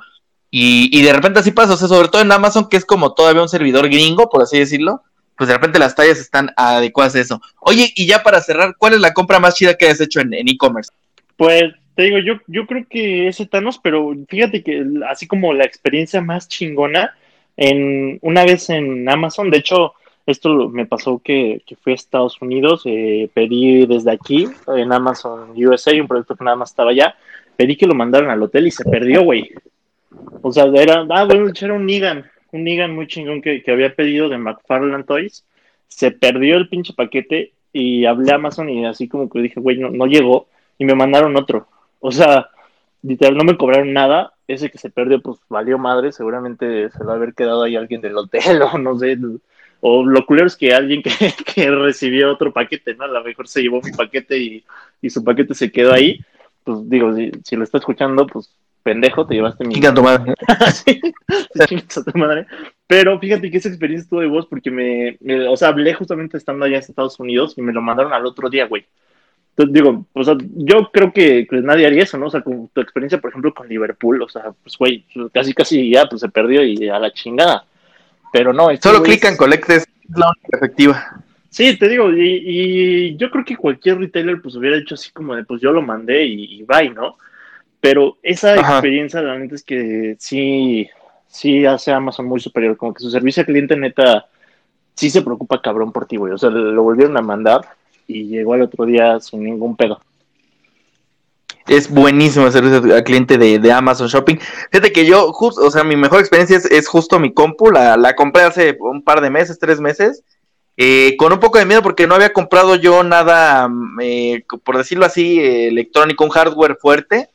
Y, y de repente así pasa, o sea, sobre todo en Amazon, que es como todavía un servidor gringo, por así decirlo, pues de repente las tallas están adecuadas a eso. Oye, y ya para cerrar, ¿cuál es la compra más chida que has hecho en e-commerce? Pues te digo, yo, yo creo que ese Thanos, pero fíjate que así como la experiencia más chingona, en una vez en Amazon, de hecho, esto me pasó que, que fui a Estados Unidos, eh, pedí desde aquí, en Amazon USA, un producto que nada más estaba allá, pedí que lo mandaran al hotel y se perdió, güey. O sea, era, ah, bueno, era un Nigan, un Nigan muy chingón que, que había pedido de McFarland Toys. Se perdió el pinche paquete y hablé a Amazon y así como que dije, güey, no, no llegó y me mandaron otro. O sea, literal, no me cobraron nada. Ese que se perdió, pues valió madre. Seguramente se va a haber quedado ahí alguien del hotel o no sé. O lo culero es que alguien que, que recibió otro paquete, ¿no? A lo mejor se llevó mi paquete y, y su paquete se quedó ahí. Pues digo, si, si lo está escuchando, pues pendejo, te llevaste mi. Chinga tu madre. Sí, a tu madre. Pero fíjate que esa experiencia estuvo de voz porque me, me- o sea, hablé justamente estando allá en Estados Unidos y me lo mandaron al otro día, güey. Entonces digo, o sea, yo creo que pues, nadie haría eso, ¿no? O sea, con tu experiencia, por ejemplo, con Liverpool, o sea, pues, güey, casi, casi ya, pues se perdió y a la chingada. Pero no, estos Solo click and collect es la única efectiva. Sí, te digo, y, y yo creo que cualquier retailer pues hubiera hecho así como de, pues yo lo mandé y, y bye, ¿no? Pero esa Ajá. experiencia realmente es que sí, sí hace Amazon muy superior, como que su servicio al cliente neta sí se preocupa cabrón por ti, güey. O sea, lo volvieron a mandar y llegó al otro día sin ningún pedo. Es buenísimo servicio al cliente de, de Amazon Shopping. Fíjate que yo, justo, o sea, mi mejor experiencia es, es justo mi compu. La, la compré hace un par de meses, tres meses. eh, con un poco de miedo porque no había comprado yo nada, mm, eh, por decirlo así, electrónico, un hardware fuerte.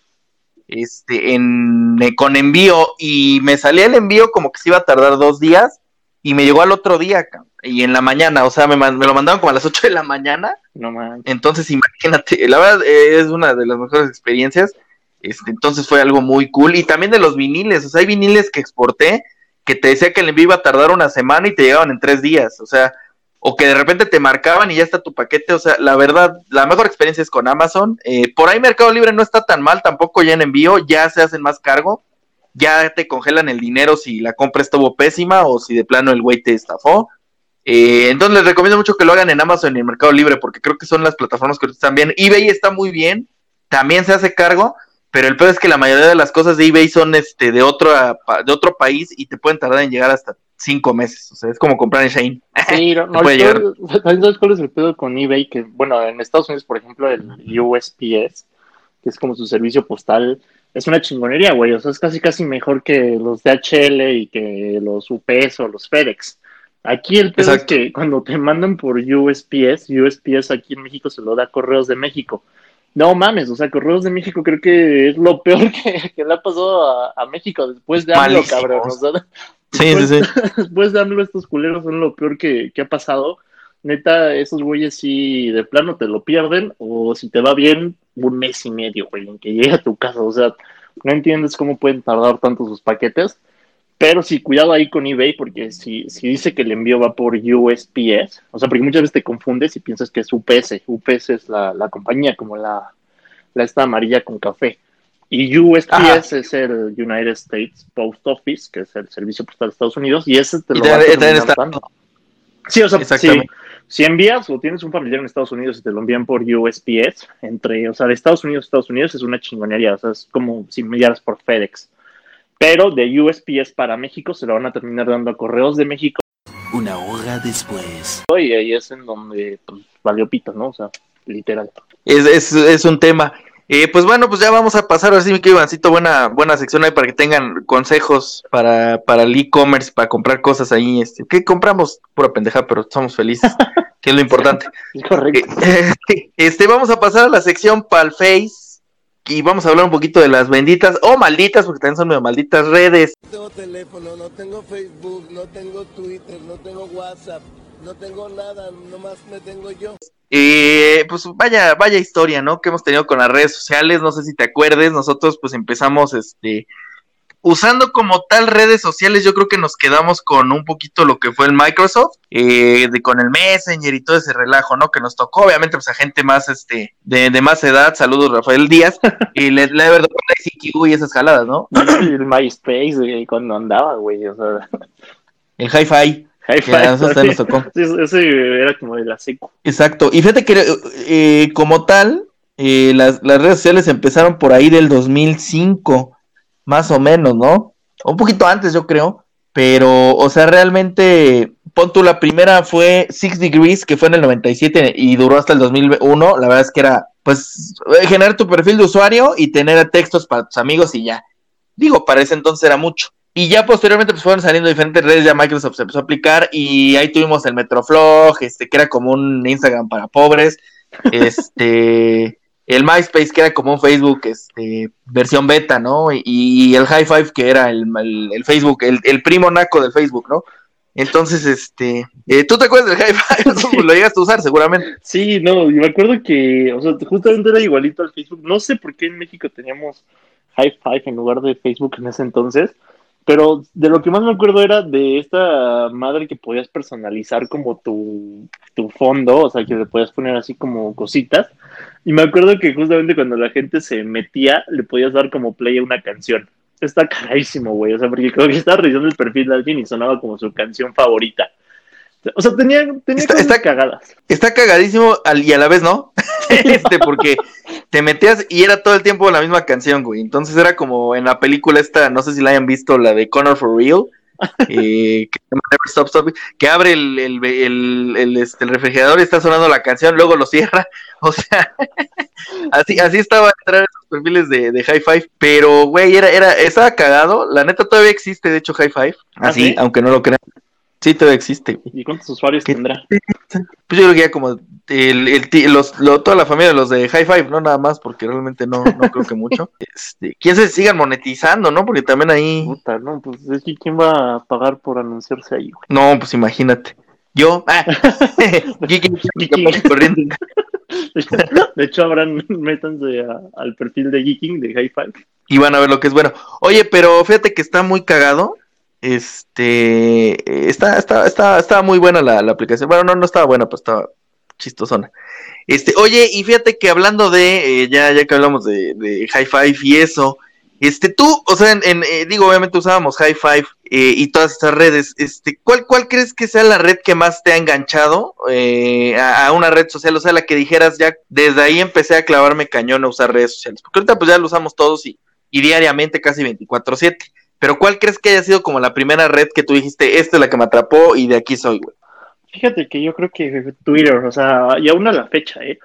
Este, en, eh, con envío. Y me salía el envío como que se iba a tardar dos días. Y me llegó al otro día, y en la mañana, o sea, me, me lo mandaron como a las 8 de la mañana. No manches. Entonces, imagínate, la verdad eh, es una de las mejores experiencias. Este, entonces fue algo muy cool. Y también de los viniles, o sea, hay viniles que exporté que te decía que el envío iba a tardar una semana y te llegaban en tres días, o sea, o que de repente te marcaban y ya está tu paquete, o sea, la verdad, la mejor experiencia es con Amazon. Eh, por ahí Mercado Libre no está tan mal, tampoco ya en envío, ya se hacen más cargo, ya te congelan el dinero si la compra estuvo pésima o si de plano el güey te estafó. Eh, entonces les recomiendo mucho que lo hagan en Amazon y en Mercado Libre porque creo que son las plataformas que están bien. eBay está muy bien, también se hace cargo, pero el peor es que la mayoría de las cosas de eBay son este de otro de otro país y te pueden tardar en llegar hasta cinco meses. O sea, es como comprar en Shane. Sí, no, no, puede el pedo- ¿sabes cuál es el pedo con eBay? Que, bueno, en Estados Unidos, por ejemplo, el USPS, que es como su servicio postal, es una chingonería, güey. O sea, es casi, casi mejor que los DHL y que los UPS o los FedEx. Aquí el pedo Exacto. es que cuando te mandan por USPS, USPS aquí en México se lo da Correos de México. No mames, o sea, Correos de México creo que es lo peor que, que le ha pasado a, a México después de AMLO, Malísimos. cabrón. O sea, Sí, sí, sí. después de AMLO estos culeros son lo peor que, que ha pasado. Neta, esos güeyes sí de plano te lo pierden o si te va bien, un mes y medio, güey, en que llegue a tu casa. O sea, no entiendes cómo pueden tardar tanto sus paquetes. Pero sí, cuidado ahí con eBay porque si, si dice que el envío va por USPS, o sea, porque muchas veces te confundes y piensas que es UPS. UPS es la, la compañía, como la, la esta amarilla con café. Y USPS Ajá. es el United States Post Office, que es el servicio postal de Estados Unidos, y ese te lo vas a. Sí, o sea, si, si envías o tienes un familiar en Estados Unidos y te lo envían por USPS, entre, o sea, de Estados Unidos a Estados Unidos es una chingonería, o sea, es como si enviaras por FedEx. Pero de USPS para México se lo van a terminar dando a Correos de México Una hora después. y ahí es en donde pues, valió pito, ¿no? O sea, literal. Es, es, es un tema. Eh, pues bueno, pues ya vamos a pasar ahora sí, mi querido Ivancito, buena, buena sección ahí para que tengan consejos para, para el e-commerce, para comprar cosas ahí. Este, que compramos pura pendeja, pero somos felices, que es lo importante. Correcto. Eh, este, vamos a pasar a la sección Palface. Y vamos a hablar un poquito de las benditas o malditas, porque también son medio malditas redes. No tengo teléfono, no tengo Facebook, no tengo Twitter, no tengo WhatsApp, no tengo nada, nomás me tengo yo. Eh, pues vaya, vaya historia, ¿no? Que hemos tenido con las redes sociales, no sé si te acuerdes, nosotros pues empezamos, este, usando como tal redes sociales, yo creo que nos quedamos con un poquito lo que fue el Microsoft, eh, de, con el Messenger y todo ese relajo, ¿no? Que nos tocó, obviamente, pues a gente más, este, de, de más edad, saludos Rafael Díaz, y le, le verdad ICQ y esas jaladas, ¿no? El MySpace, güey, cuando andaba, güey, o sea. El Hi-Fi. Hi-Fi. Nos tocó. Ese era como de la seco. Exacto. Y fíjate que eh, como tal, eh, las, las redes sociales empezaron por ahí del 2005, más o menos, ¿no? Un poquito antes, yo creo. Pero, o sea, realmente, pon tú, la primera fue Six Degrees, que fue en el 97 y duró hasta el 2001. La verdad es que era, pues, generar tu perfil de usuario y tener textos para tus amigos y ya. Digo, para ese entonces era mucho. Y ya posteriormente pues fueron saliendo diferentes redes, ya Microsoft se empezó a aplicar y ahí tuvimos el Metroflog, este, que era como un Instagram para pobres, este, el MySpace, que era como un Facebook, este, versión beta, ¿no? Y, y el High Five, que era el, el, el Facebook, el, el, primo naco del Facebook, ¿no? Entonces, este, eh, ¿tú te acuerdas del High Five? Sí. Lo llegaste a usar seguramente. Sí, no, y me acuerdo que, o sea, justamente era igualito al Facebook. No sé por qué en México teníamos High Five en lugar de Facebook en ese entonces. Pero de lo que más me acuerdo era de esta madre que podías personalizar como tu, tu fondo, o sea, que le podías poner así como cositas. Y me acuerdo que justamente cuando la gente se metía, le podías dar como play a una canción. Está carísimo, güey, o sea, porque creo que estaba revisando el perfil de alguien y sonaba como su canción favorita. O sea, tenía, tenía está, cosas está cagadas. Está cagadísimo al, y a la vez no. este, porque te metías y era todo el tiempo la misma canción, güey. Entonces era como en la película esta, no sé si la hayan visto, la de Connor for Real. Eh, que, stop, stop, que abre el, el, el, el, este, el refrigerador y está sonando la canción, luego lo cierra. O sea, así, así estaba a entrar esos perfiles de, de High Five. Pero, güey, era, era, estaba cagado. La neta todavía existe, de hecho, High Five. Así, ¿sí? aunque no lo crean. Sí, todavía existe. ¿Y cuántos usuarios tendrá? Pues yo creo que ya como el, el, los, lo, toda la familia de los de High Five, no nada más, porque realmente no, no creo que mucho. Este, ¿Quién se sigan monetizando, no? Porque también ahí. Puta, no, pues es que quién va a pagar por anunciarse ahí, güey. No, pues imagínate. Yo, ah, corriendo. De hecho, habrán, métanse a, al perfil de Geeking de High Five. Y van a ver lo que es bueno. Oye, pero fíjate que está muy cagado este está, está, está, estaba muy buena la, la, aplicación. Bueno, no, no estaba buena, pues estaba chistosona. Este, oye, y fíjate que hablando de, eh, ya, ya que hablamos de, de High Five y eso, este, tú, o sea, en, eh, digo, obviamente usábamos High Five eh, y todas estas redes, este, ¿cuál, ¿cuál crees que sea la red que más te ha enganchado eh, a, a, una red social? O sea, la que dijeras ya, desde ahí empecé a clavarme cañón a usar redes sociales, porque ahorita pues ya lo usamos todos y, y diariamente, casi 24/7. Pero ¿cuál crees que haya sido como la primera red que tú dijiste, esta es la que me atrapó y de aquí soy, güey? Fíjate que yo creo que Twitter, o sea, y aún a la fecha, ¿eh?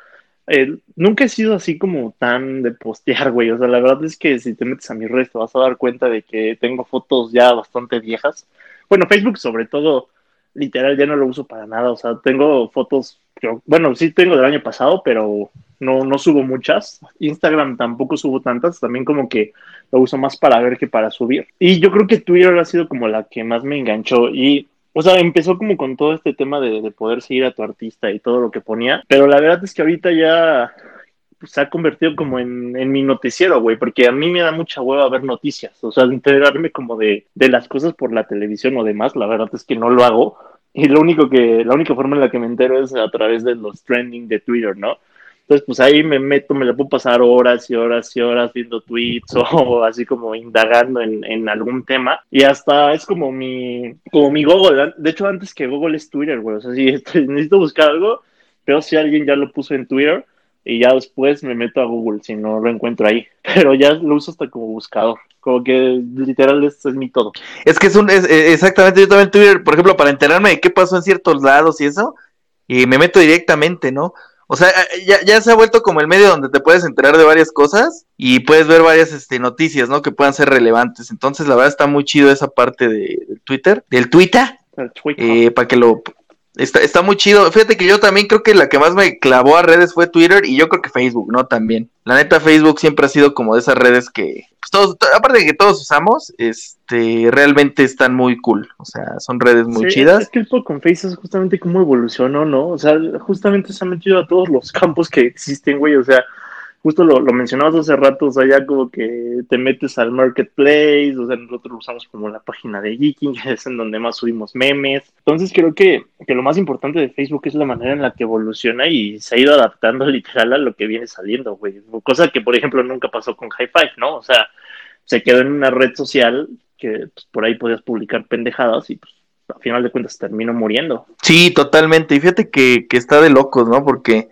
eh nunca he sido así como tan de postear, güey. O sea, la verdad es que si te metes a mi red te vas a dar cuenta de que tengo fotos ya bastante viejas. Bueno, Facebook sobre todo, literal, ya no lo uso para nada. O sea, tengo fotos, yo, bueno, sí tengo del año pasado, pero no, no subo muchas. Instagram tampoco subo tantas, también como que lo uso más para ver que para subir. Y yo creo que Twitter ha sido como la que más me enganchó y, o sea, empezó como con todo este tema de, de poder seguir a tu artista y todo lo que ponía, pero la verdad es que ahorita ya pues, se ha convertido como en, en mi noticiero, güey, porque a mí me da mucha hueva ver noticias, o sea, enterarme como de, de las cosas por la televisión o demás, la verdad es que no lo hago. Y lo único que, la única forma en la que me entero es a través de los trending de Twitter, ¿no? Entonces, pues ahí me meto, me la puedo pasar horas y horas y horas viendo tweets o así como indagando en, en algún tema. Y hasta es como mi, como mi Google. De hecho, antes que Google es Twitter, güey. O sea, si necesito buscar algo, pero si alguien ya lo puso en Twitter y ya después me meto a Google si no lo encuentro ahí. Pero ya lo uso hasta como buscador. Como que literal esto es mi todo. Es que es un, es, exactamente, yo también Twitter, por ejemplo, para enterarme de qué pasó en ciertos lados y eso, y me meto directamente, ¿no? O sea, ya, ya, se ha vuelto como el medio donde te puedes enterar de varias cosas y puedes ver varias este, noticias, ¿no? Que puedan ser relevantes. Entonces, la verdad está muy chido esa parte de, de Twitter, del Twitter, eh, para que lo Está, está muy chido. Fíjate que yo también creo que la que más me clavó a redes fue Twitter y yo creo que Facebook, ¿no? También. La neta, Facebook siempre ha sido como de esas redes que, pues, todos, to- aparte de que todos usamos, este, realmente están muy cool. O sea, son redes muy Sí, chidas. Es que el con Face es justamente cómo evolucionó, ¿no? O sea, justamente se ha metido a todos los campos que existen, güey. O sea, justo lo, lo mencionabas hace rato, o sea, ya como que te metes al marketplace, o sea, nosotros lo usamos como la página de Geeking, es en donde más subimos memes. Entonces creo que, que lo más importante de Facebook es la manera en la que evoluciona y se ha ido adaptando literal a lo que viene saliendo, güey. Cosa que, por ejemplo, nunca pasó con High Five, ¿no? O sea, se quedó en una red social que pues, por ahí podías publicar pendejadas y pues a final de cuentas terminó muriendo. Sí, totalmente. Y fíjate que, que está de locos, ¿no? Porque,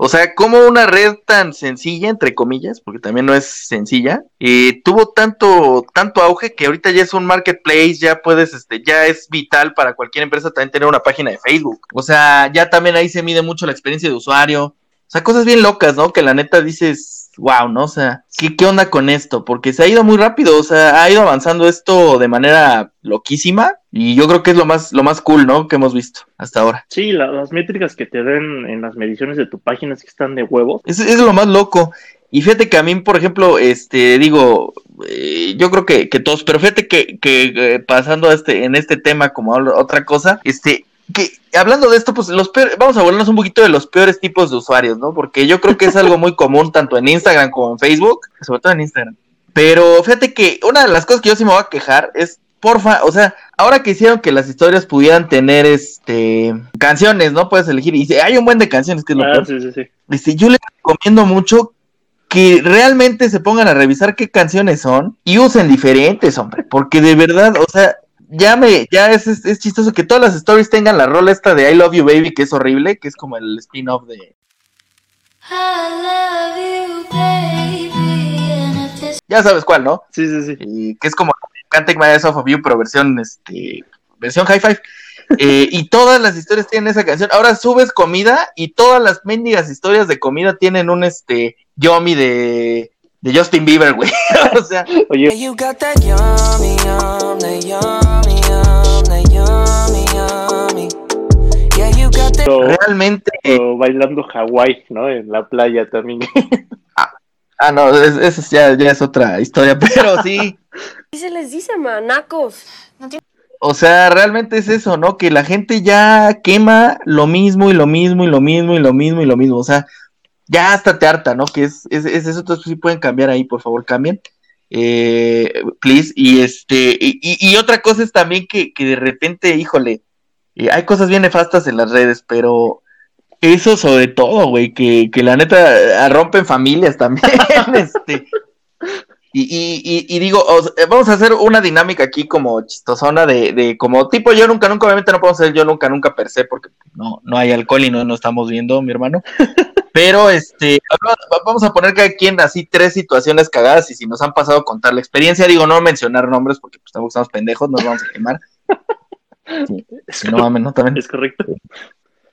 o sea, como una red tan sencilla, entre comillas, porque también no es sencilla, eh, tuvo tanto, tanto auge que ahorita ya es un marketplace, ya puedes, este, ya es vital para cualquier empresa también tener una página de Facebook. O sea, ya también ahí se mide mucho la experiencia de usuario. O sea, cosas bien locas, ¿no? Que la neta dices, wow, ¿no? O sea, ¿qué, qué onda con esto? Porque se ha ido muy rápido, o sea, ha ido avanzando esto de manera loquísima y yo creo que es lo más, lo más cool, ¿no? Que hemos visto hasta ahora. Sí, la- las métricas que te den en las mediciones de tu página es que están de huevos. Es, es lo más loco. Y fíjate que a mí, por ejemplo, este, digo, eh, yo creo que, que todos, pero fíjate que, que eh, pasando a este, en este tema como otra cosa, este, que hablando de esto, pues los peor- vamos a hablarnos un poquito de los peores tipos de usuarios, ¿no? Porque yo creo que es algo muy común tanto en Instagram como en Facebook, sobre todo en Instagram. Pero fíjate que una de las cosas que yo sí me voy a quejar es, porfa, o sea, ahora que hicieron que las historias pudieran tener, este, canciones, ¿no? Puedes elegir, y dice, hay un buen de canciones, que es lo Ah, peor. sí, sí, sí. Este, yo les recomiendo mucho que realmente se pongan a revisar qué canciones son y usen diferentes, hombre, porque de verdad, o sea, ya me, ya es, es, es chistoso que todas las stories tengan la rola esta de I Love You Baby, que es horrible, que es como el spin-off de... Ya sabes cuál, ¿no? Sí, sí, sí. Y que es como Can't Take My Eyes Off of You, pero versión, este, versión high five. Eh, y todas las historias tienen esa canción. Ahora subes comida y todas las mendigas historias de comida tienen un este Yomi de, de Justin Bieber, güey. o sea, Oye, You got that yummy, yum, that yummy, yum, pero- realmente. eh, pero bailando Hawái, ¿no? En la playa también. ah, no, es- eso ya, ya es otra historia, pero sí. ¿Qué se les dice, manacos? O sea, realmente es eso, ¿no? Que la gente ya quema lo mismo y lo mismo y lo mismo y lo mismo y lo mismo. O sea, ya hasta te harta, ¿no? Que es, es, es eso, entonces sí pueden cambiar ahí, por favor, cambien. Eh, please. Y este, y, y- y otra cosa es también que, que de repente, híjole, eh, hay cosas bien nefastas en las redes, pero eso sobre todo, güey, que, que la neta eh, rompen familias también, este. Y, y, y, y digo, vamos a hacer una dinámica aquí como chistosona de, de como tipo yo nunca, nunca, obviamente no podemos hacer yo nunca, nunca per se porque no, no hay alcohol y no, no estamos viendo, mi hermano. Pero este, va- vamos a poner cada quien así tres situaciones cagadas y si nos han pasado contar la experiencia, digo, no mencionar nombres porque pues tampoco estamos pendejos, nos vamos a quemar. Sí, no mames, no también. Es correcto.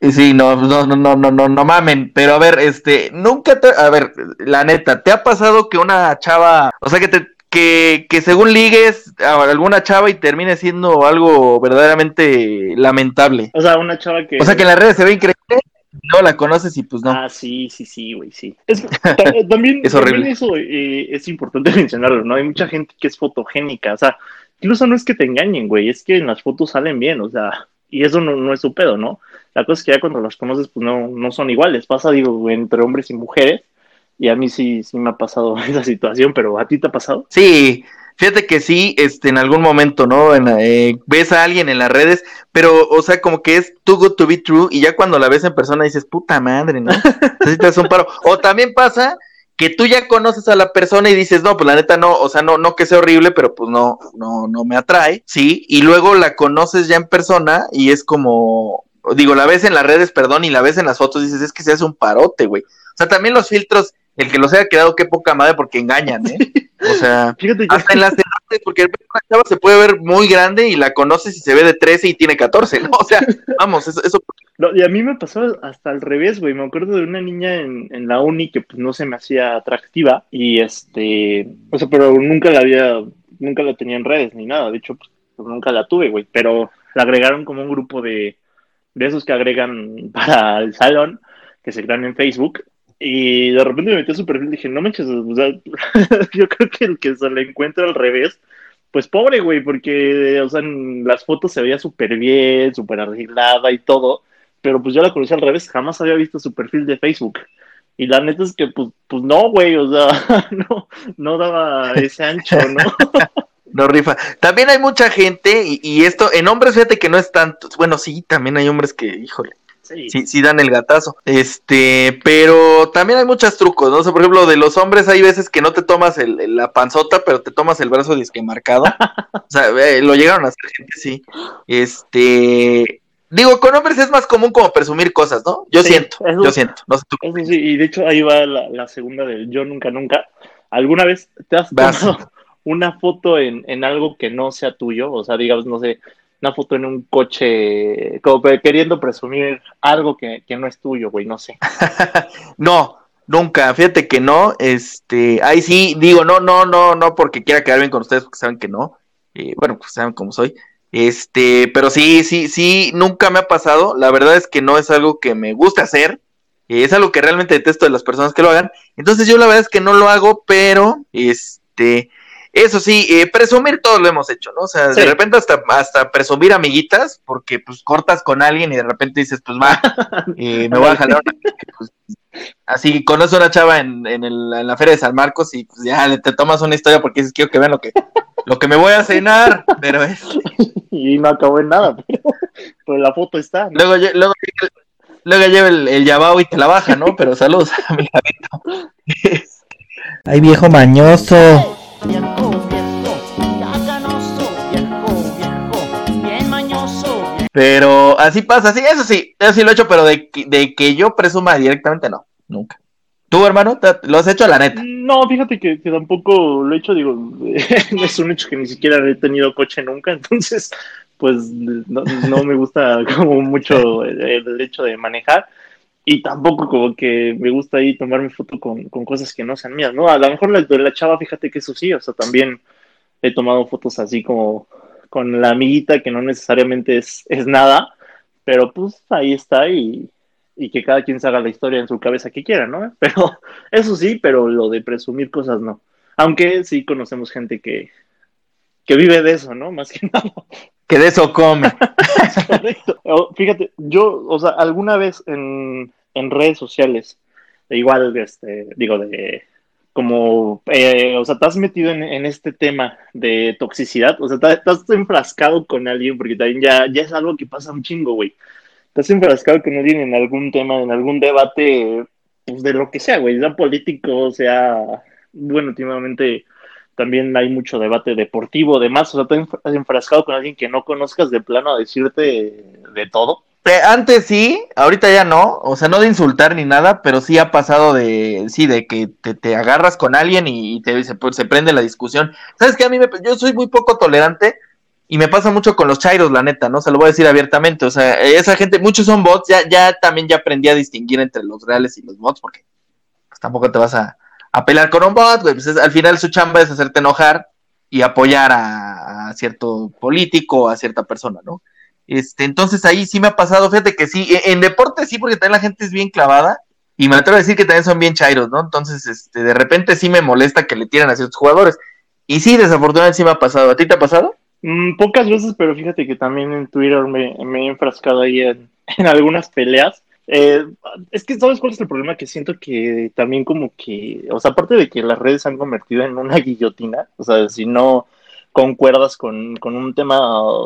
Y Sí, no, no, no, no, no, no, mamen, pero a ver, este, nunca te, a ver, la neta, ¿te ha pasado que una chava, o sea, que te, que, que según ligues a alguna chava y termine siendo algo verdaderamente lamentable? O sea, una chava que. O sea, que en las redes se ve increíble, no la conoces y pues no. Ah, sí, sí, sí, güey, sí. Es, ta- también, Es también horrible. eso eh, es importante mencionarlo, ¿no? Hay mucha gente que es fotogénica, o sea, incluso no es que te engañen, güey, es que en las fotos salen bien, o sea, y eso no, no es su pedo, ¿no? La cosa es que ya cuando las conoces, pues no, no son iguales. Pasa, digo, entre hombres y mujeres, y a mí sí, sí me ha pasado esa situación, pero ¿a ti te ha pasado? Sí, fíjate que sí, este, en algún momento, ¿no? En, eh, ves a alguien en las redes, pero, o sea, como que es too good to be true, y ya cuando la ves en persona dices, puta madre, ¿no? Necesitas un paro. O también pasa que tú ya conoces a la persona y dices, no, pues la neta no, o sea, no, no que sea horrible, pero pues no, no, no me atrae, sí, y luego la conoces ya en persona y es como, digo, la ves en las redes, perdón, y la ves en las fotos, dices, es que se hace un parote, güey. O sea, también los filtros, el que los haya quedado, qué poca madre, porque engañan, ¿eh? O sea, Fíjate hasta en las edades, porque una chava se puede ver muy grande y la conoces y se ve de 13 y tiene 14, ¿no? O sea, vamos, eso, eso No, y a mí me pasó hasta al revés, güey. Me acuerdo de una niña en, en la uni que pues no se me hacía atractiva y este, o sea, pero nunca la había, nunca la tenía en redes ni nada. De hecho, pues, nunca la tuve, güey. Pero la agregaron como un grupo de, de esos que agregan para el salón, que se crean en Facebook. Y de repente me metí a su perfil y dije, no manches, o sea, yo creo que el que se le encuentra al revés, pues pobre, güey, porque, o sea, en las fotos se veía súper bien, súper arreglada y todo, pero pues yo la conocí al revés, jamás había visto su perfil de Facebook. Y la neta es que, pues, pues no, güey, o sea, no, no daba ese ancho, ¿no? No rifa. También hay mucha gente, y, y esto, en hombres, fíjate que no es tanto. Bueno, sí, también hay hombres que, híjole, Sí, sí, sí dan el gatazo. Este, pero también hay muchos trucos, ¿no? O sea, por ejemplo, de los hombres hay veces que no te tomas el, el- la panzota, pero te tomas el brazo disque marcado. O sea, eh, lo llegaron a hacer gente, sí. Este, digo, con hombres es más común como presumir cosas, ¿no? Yo Sí, siento, eso- yo siento. No sé tú. Eso sí, y de hecho ahí va la, la segunda del yo nunca nunca. ¿Alguna vez te has Vas. tomado una foto en, en algo que no sea tuyo? O sea, digamos, no sé, una foto en un coche, como que queriendo presumir algo que, que no es tuyo, güey, no sé. No, nunca, fíjate que no, este, ahí sí, digo, no, no, no, no porque quiera quedar bien con ustedes, porque saben que no, eh, bueno, pues saben cómo soy, este, pero sí, sí, sí, nunca me ha pasado, la verdad es que no es algo que me gusta hacer, eh, es algo que realmente detesto de las personas que lo hagan, entonces yo la verdad es que no lo hago, pero, este, eso sí, eh, presumir todos lo hemos hecho, ¿no? O sea, Sí. de repente hasta, hasta presumir amiguitas, porque pues cortas con alguien y de repente dices, pues va, eh, me voy a jalar una pues, así conoces a una chava en, en, el- en la feria de San Marcos y pues ya te tomas una historia porque dices quiero que vean lo que lo que me voy a cenar pero es Y no acabó en nada, pero, pero la foto está. ¿no? luego luego luego lleva el, el yabao y te la baja no pero saludos amiga Ay, viejo mañoso. Viejo, viejo, ya ganoso, viejo, viejo, bien mañoso. pero así pasa sí eso sí eso sí lo he hecho pero de, que- de que yo presuma directamente no nunca. Tú hermano ¿Te- lo has hecho a la neta No, fíjate que, que tampoco lo he hecho, digo, es un hecho que ni siquiera he tenido coche nunca, entonces, pues no, no me gusta como mucho el, el hecho de manejar y tampoco como que me gusta ahí tomarme foto con, con cosas que no sean mías, ¿no? A lo mejor la de la chava, fíjate que eso sí, o sea, también he tomado fotos así como con la amiguita que no necesariamente es, es nada, pero pues ahí está y, y que cada quien se haga la historia en su cabeza que quiera, ¿no? Pero eso sí, pero lo de presumir cosas no. Aunque sí conocemos gente que, que vive de eso, ¿no? Más que nada. Que de eso come Correcto. Fíjate, yo, o sea, alguna vez en, en redes sociales, igual, este, digo, de como, eh, o sea, has metido en, en este tema de toxicidad, o sea, has enfrascado con alguien, porque también ya, ya es algo que pasa un chingo, güey. Has enfrascado con alguien en algún tema, en algún debate, pues de lo que sea, güey, sea político, sea, bueno, últimamente también hay mucho debate deportivo, demás, o sea, te has enfrascado con alguien que no conozcas de plano a decirte de todo. Antes sí, ahorita ya no, o sea, no de insultar ni nada, pero sí ha pasado de, sí, de que te, te agarras con alguien y, te se, pues, se prende la discusión. ¿Sabes qué? A mí me, yo soy muy poco tolerante y me pasa mucho con los chairos, la neta, ¿no? Se lo voy a decir abiertamente, o sea, esa gente, muchos son bots, ya, ya también ya aprendí a distinguir entre los reales y los bots, porque pues tampoco te vas a, a con un bot, güey, pues es- al final su chamba es hacerte enojar y apoyar a, cierto político, a cierta persona, ¿no? Este, entonces ahí sí me ha pasado, fíjate que sí, e- en, deporte sí, porque también la gente es bien clavada, y me atrevo a decir que también son bien chairos, ¿no? Entonces, este, de repente sí me molesta que le tiran a ciertos jugadores. Y sí, desafortunadamente sí me ha pasado. ¿A ti te ha pasado? Mm, pocas veces, pero fíjate que también en Twitter me, me he enfrascado ahí en, en algunas peleas. Eh, es que, ¿sabes cuál es el problema? Que siento que también como que, o sea, aparte de que las redes se han convertido en una guillotina, o sea, si no concuerdas con, con un tema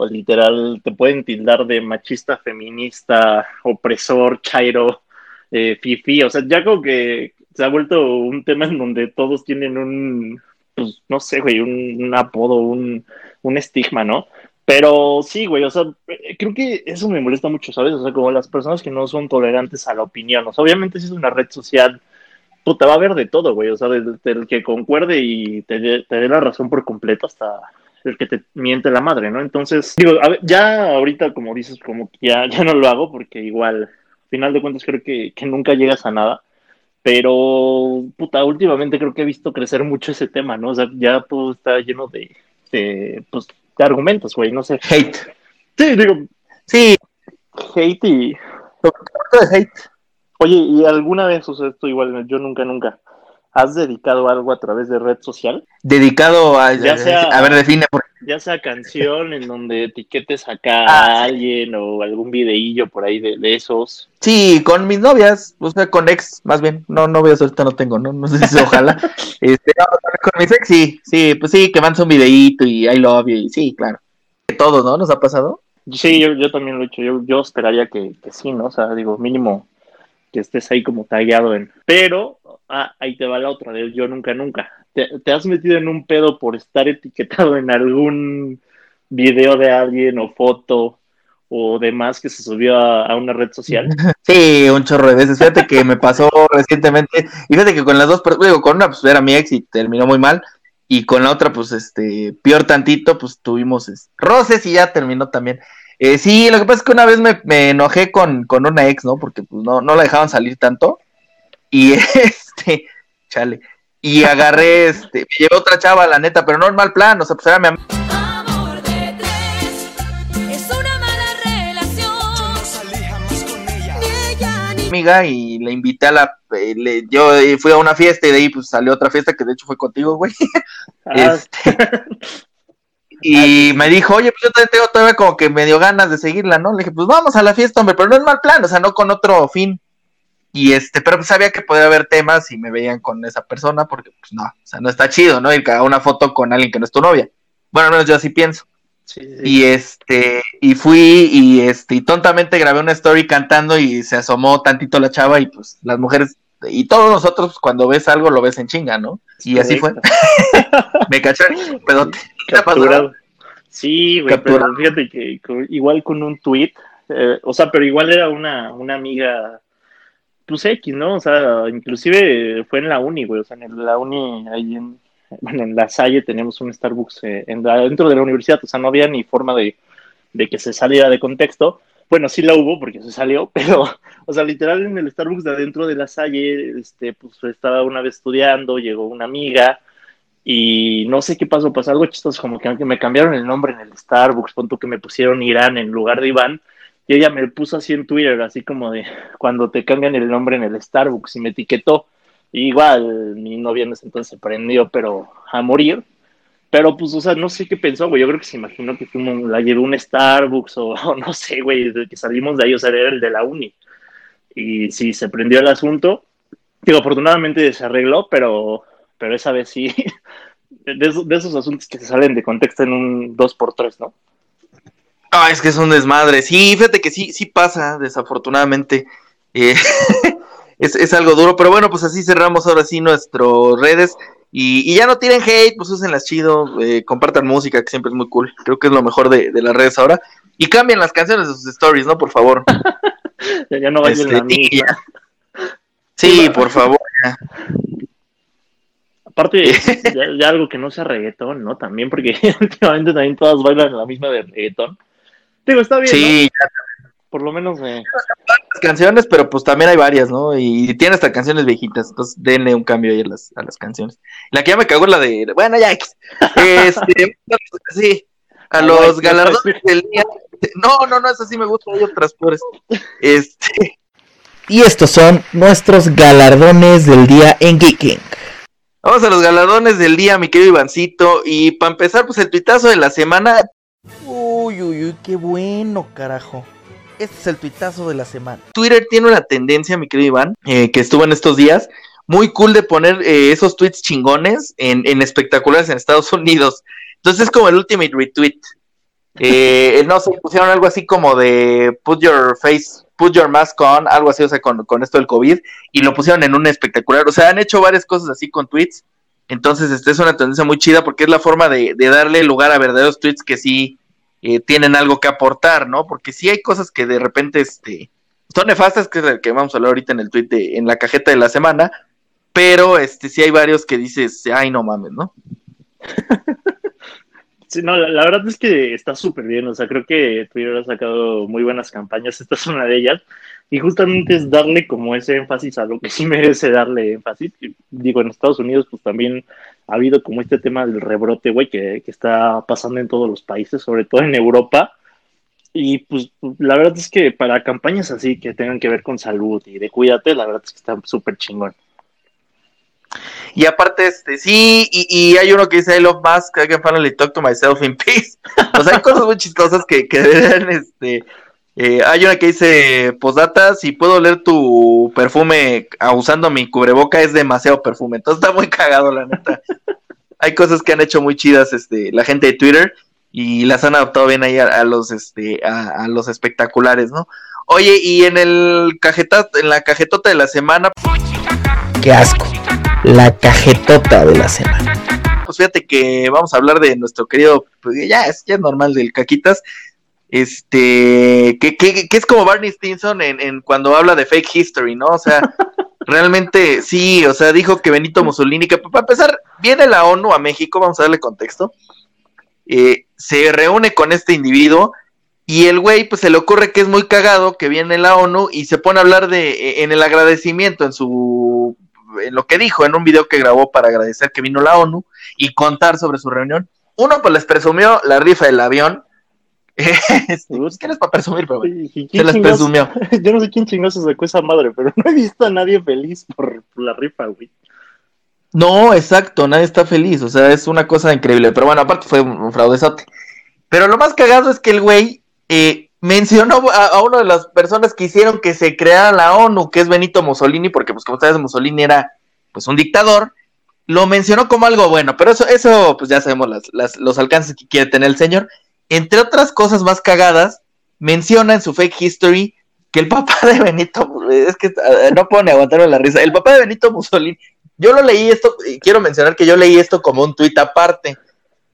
literal, te pueden tildar de machista, feminista, opresor, chairo, eh, fifi, o sea, ya como que se ha vuelto un tema en donde todos tienen un, pues, no sé, güey, un, un apodo, un, un estigma, ¿no? Pero sí, güey, o sea, eh, creo que eso me molesta mucho, ¿sabes? O sea, como las personas que no son tolerantes a la opinión, o sea, obviamente si es una red social, puta, va a haber de todo, güey, o sea, desde el que concuerde y te dé la razón por completo hasta el que te miente la madre, ¿no? Entonces, digo, ya ahorita, como dices, como que ya, ya no lo hago porque igual, al final de cuentas, creo que, nunca llegas a nada. Pero, puta, últimamente creo que he visto crecer mucho ese tema, ¿no? O sea, ya todo está lleno de, pues, de argumentos, güey, no sé. Hate. Sí, digo, Sí, hate y... de hate. Oye, ¿y alguna vez, o sea, esto igual, yo nunca, nunca, has dedicado algo a través de red social? Dedicado a. Ya sea- a ver, define. por- Ya sea canción en donde etiquetes acá Ah, a sí. alguien o algún videillo por ahí de, de esos. Sí, con mis novias, o sea, con ex, más bien. No, novias ahorita no tengo, ¿no? No sé si ojalá. este, no, con mis ex, sí, sí, pues sí, que mandas un videíto y I love you, y sí, claro. Que todos, ¿no? ¿Nos ha pasado? Sí, yo, yo también lo he hecho. Yo, yo esperaría que, que sí, ¿no? O sea, digo, mínimo que estés ahí como tagueado en. Pero, ah, ahí te va la otra, del yo nunca, nunca. ¿Te, has metido en un pedo por estar etiquetado en algún video de alguien o foto o demás que se subió a, una red social? Sí, un chorro de veces. Fíjate que me pasó recientemente. Y fíjate que con las dos, digo, con una pues era mi ex y terminó muy mal. Y con la otra, pues, este, peor tantito, pues tuvimos es, roces y ya terminó también. Eh, sí, lo que pasa es que una vez me, me enojé con, con una ex, ¿no? Porque pues no, no la dejaban salir tanto. Y este, chale. Y agarré, este, me llevé otra chava, la neta, pero no en mal plan, o sea, pues era mi am- Amor de tres es una mala relación. Yo no salí jamás con ella. Ni ella ni amiga y le invité a la, eh, le- yo eh, fui a una fiesta y de ahí pues salió otra fiesta que de hecho fue contigo, güey. Ah, Este, y me dijo, oye, pues yo también tengo todavía como que medio ganas de seguirla, ¿no? Le dije, pues vamos a la fiesta, hombre, pero no en mal plan, o sea, no con otro fin. Y este, pero pues sabía que podía haber temas y me veían con esa persona, porque pues no, o sea, no está chido, ¿no? Ir a una foto con alguien que no es tu novia. Bueno, al menos yo así pienso. sí, sí. Y este, y fui y este, y tontamente grabé una story cantando y se asomó tantito la chava y pues las mujeres y todos nosotros pues, cuando ves algo lo ves en chinga, ¿no? Y así fue. Me cacharon, pedote. ¿Qué te pasó? Capturado. Sí, güey, pero fíjate que igual con un tweet, eh, o sea, pero igual era una, una amiga, pues X, ¿no? O sea, inclusive fue en la uni, güey, o sea, en la uni, ahí en, bueno, en la Salle teníamos un Starbucks eh, en dentro de la universidad, o sea, no había ni forma de, de que se saliera de contexto. Bueno, sí la hubo porque se salió, pero, o sea, literal en el Starbucks de adentro de la Salle, este, pues estaba una vez estudiando, llegó una amiga, y no sé qué pasó, pasó algo chistoso, como que me cambiaron el nombre en el Starbucks, punto que me pusieron Irán en lugar de Iván, y ella me puso así en Twitter, así como de cuando te cambian el nombre en el Starbucks, y me etiquetó. Igual mi novia en ese entonces se prendió, pero a morir. Pero pues, o sea, no sé qué pensó, güey. Yo creo que se imaginó que fuimos, la llevé a un Starbucks o, no sé, güey, que salimos de ahí, o sea, era el de la uni. Y sí, se prendió el asunto. Digo, afortunadamente se arregló, pero, pero esa vez sí, de de esos asuntos que se salen de contexto en un 2x3, ¿no? Ah, es que es un desmadre. Sí, fíjate que sí, sí pasa, desafortunadamente. Eh, es, es algo duro, pero bueno, pues así cerramos ahora sí nuestras redes. Y, y ya no tienen hate, pues úsenlas chido, eh, compartan música, que siempre es muy cool. Creo que es lo mejor de, de las redes ahora. Y cambien las canciones de sus stories, ¿no? Por favor. Ya, no vayan Este, la misma. Sí, por favor. Aparte, ya, ya algo que no sea reggaetón, ¿no? También, porque últimamente también todas bailan la misma de reggaetón. Digo, está bien, Sí. Por lo menos las canciones, pero pues también hay varias, ¿no? Y tiene hasta canciones viejitas, entonces denle un cambio ahí a las, a las canciones. La que ya me cagó es la de, bueno, ya, X. este, sí, a Ah, los galardones del día. No, no, no, eso sí me gusta, hay otras flores. Este, Y estos son nuestros galardones del día en Geeking. vamos a los galardones del día, mi querido Ivancito, y para empezar, pues el tuitazo de la semana, Uy, uy, uy, qué bueno, carajo. Este es el tuitazo de la semana. Twitter tiene una tendencia, mi querido Iván, eh, que estuvo en estos días, muy cool de poner eh, esos tweets chingones en, espectaculares en Estados Unidos. Entonces es como el ultimate retweet. Eh, no sé, pusieron algo así como de put your face, put your mask on, algo así, o sea, con, con esto del COVID, y lo pusieron en un espectacular. O sea, han hecho varias cosas así con tweets. Entonces, esta es una tendencia muy chida porque es la forma de, de darle lugar a verdaderos tweets que sí eh, tienen algo que aportar, ¿no? Porque sí hay cosas que de repente este, son nefastas, que es el que vamos a hablar ahorita en el tweet de, en la cajeta de la semana, pero este sí hay varios que dices, ay, no mames, ¿no? Sí, no, la, la verdad es que está súper bien, o sea, creo que Twitter ha sacado muy buenas campañas, esta es una de ellas, y justamente es darle como ese énfasis a lo que sí merece darle énfasis. Digo, en Estados Unidos pues también ha habido como este tema del rebrote, güey, que, que está pasando en todos los países, sobre todo en Europa, Y pues la verdad es que para campañas así que tengan que ver con salud y de cuídate, la verdad es que está súper chingón. Y aparte, este, sí, y, hay uno que dice I love Musk, I can finally talk to myself in peace. O sea, hay cosas muy chistosas que, que deberían, este, eh, hay una que dice, posdata, si puedo oler tu perfume usando mi cubreboca, es demasiado perfume. Entonces está muy cagado, la neta. hay cosas que han hecho muy chidas, este, la gente de Twitter, y las han adaptado bien ahí a, a los, este, a, a los espectaculares, ¿no? Oye, y en el cajeta, en la cajetota de la semana, Qué asco. La cajetota de la semana. pues fíjate que vamos a hablar de nuestro querido, pues ya es, ya es normal del Caquitas, este, que, que, que es como Barney Stinson en, en cuando habla de fake history, ¿no? O sea, realmente sí, o sea, dijo que Benito Mussolini, que para empezar, viene la ONU a México, vamos a darle contexto, eh, se reúne con este individuo y el güey, pues se le ocurre que es muy cagado que viene la ONU y se pone a hablar de, eh, en el agradecimiento, en su, en lo que dijo, en un video que grabó para agradecer que vino la ONU y contar sobre su reunión. Uno, pues les presumió la rifa del avión. ¿Qué les para presumir? Pero bueno, ¿Y se chingados- presumió. Yo no sé quién chingados se sacó esa madre, pero no he visto a nadie feliz por, por la rifa, güey. No, exacto, nadie está feliz, o sea, es una cosa increíble, pero bueno, aparte fue un, un fraudezote. Pero lo más cagado es que el güey eh, mencionó a, a una de las personas que hicieron que se creara la ONU, que es Benito Mussolini, porque pues como sabes, Mussolini era pues un dictador, lo mencionó como algo bueno, pero eso, eso pues ya sabemos las, las- los alcances que quiere tener el señor. Entre otras cosas más cagadas, menciona en su fake history que el papá de Benito, es que eh, no puedo ni aguantarme la risa, el papá de Benito Mussolini, yo lo leí esto, y quiero mencionar que yo leí esto como un tuit aparte.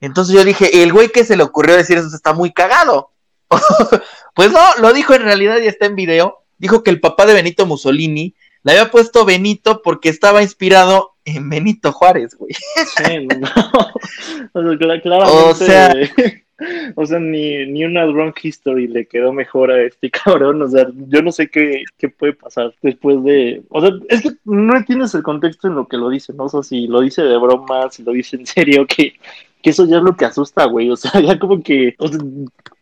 Entonces yo dije, el güey que se le ocurrió decir eso está muy cagado. pues no, lo dijo en realidad y está en video. Dijo que el papá de Benito Mussolini le había puesto Benito porque estaba inspirado en Benito Juárez, güey. Sí, no. O sea, cla- claramente. O sea- o sea, ni, ni una drunk history le quedó mejor a este cabrón. O sea, yo no sé qué, qué puede pasar después de. O sea, es que no entiendes el contexto en lo que lo dice, ¿no? O sea, si lo dice de broma, si lo dice en serio, que, que eso ya es lo que asusta, güey. O sea, ya como que.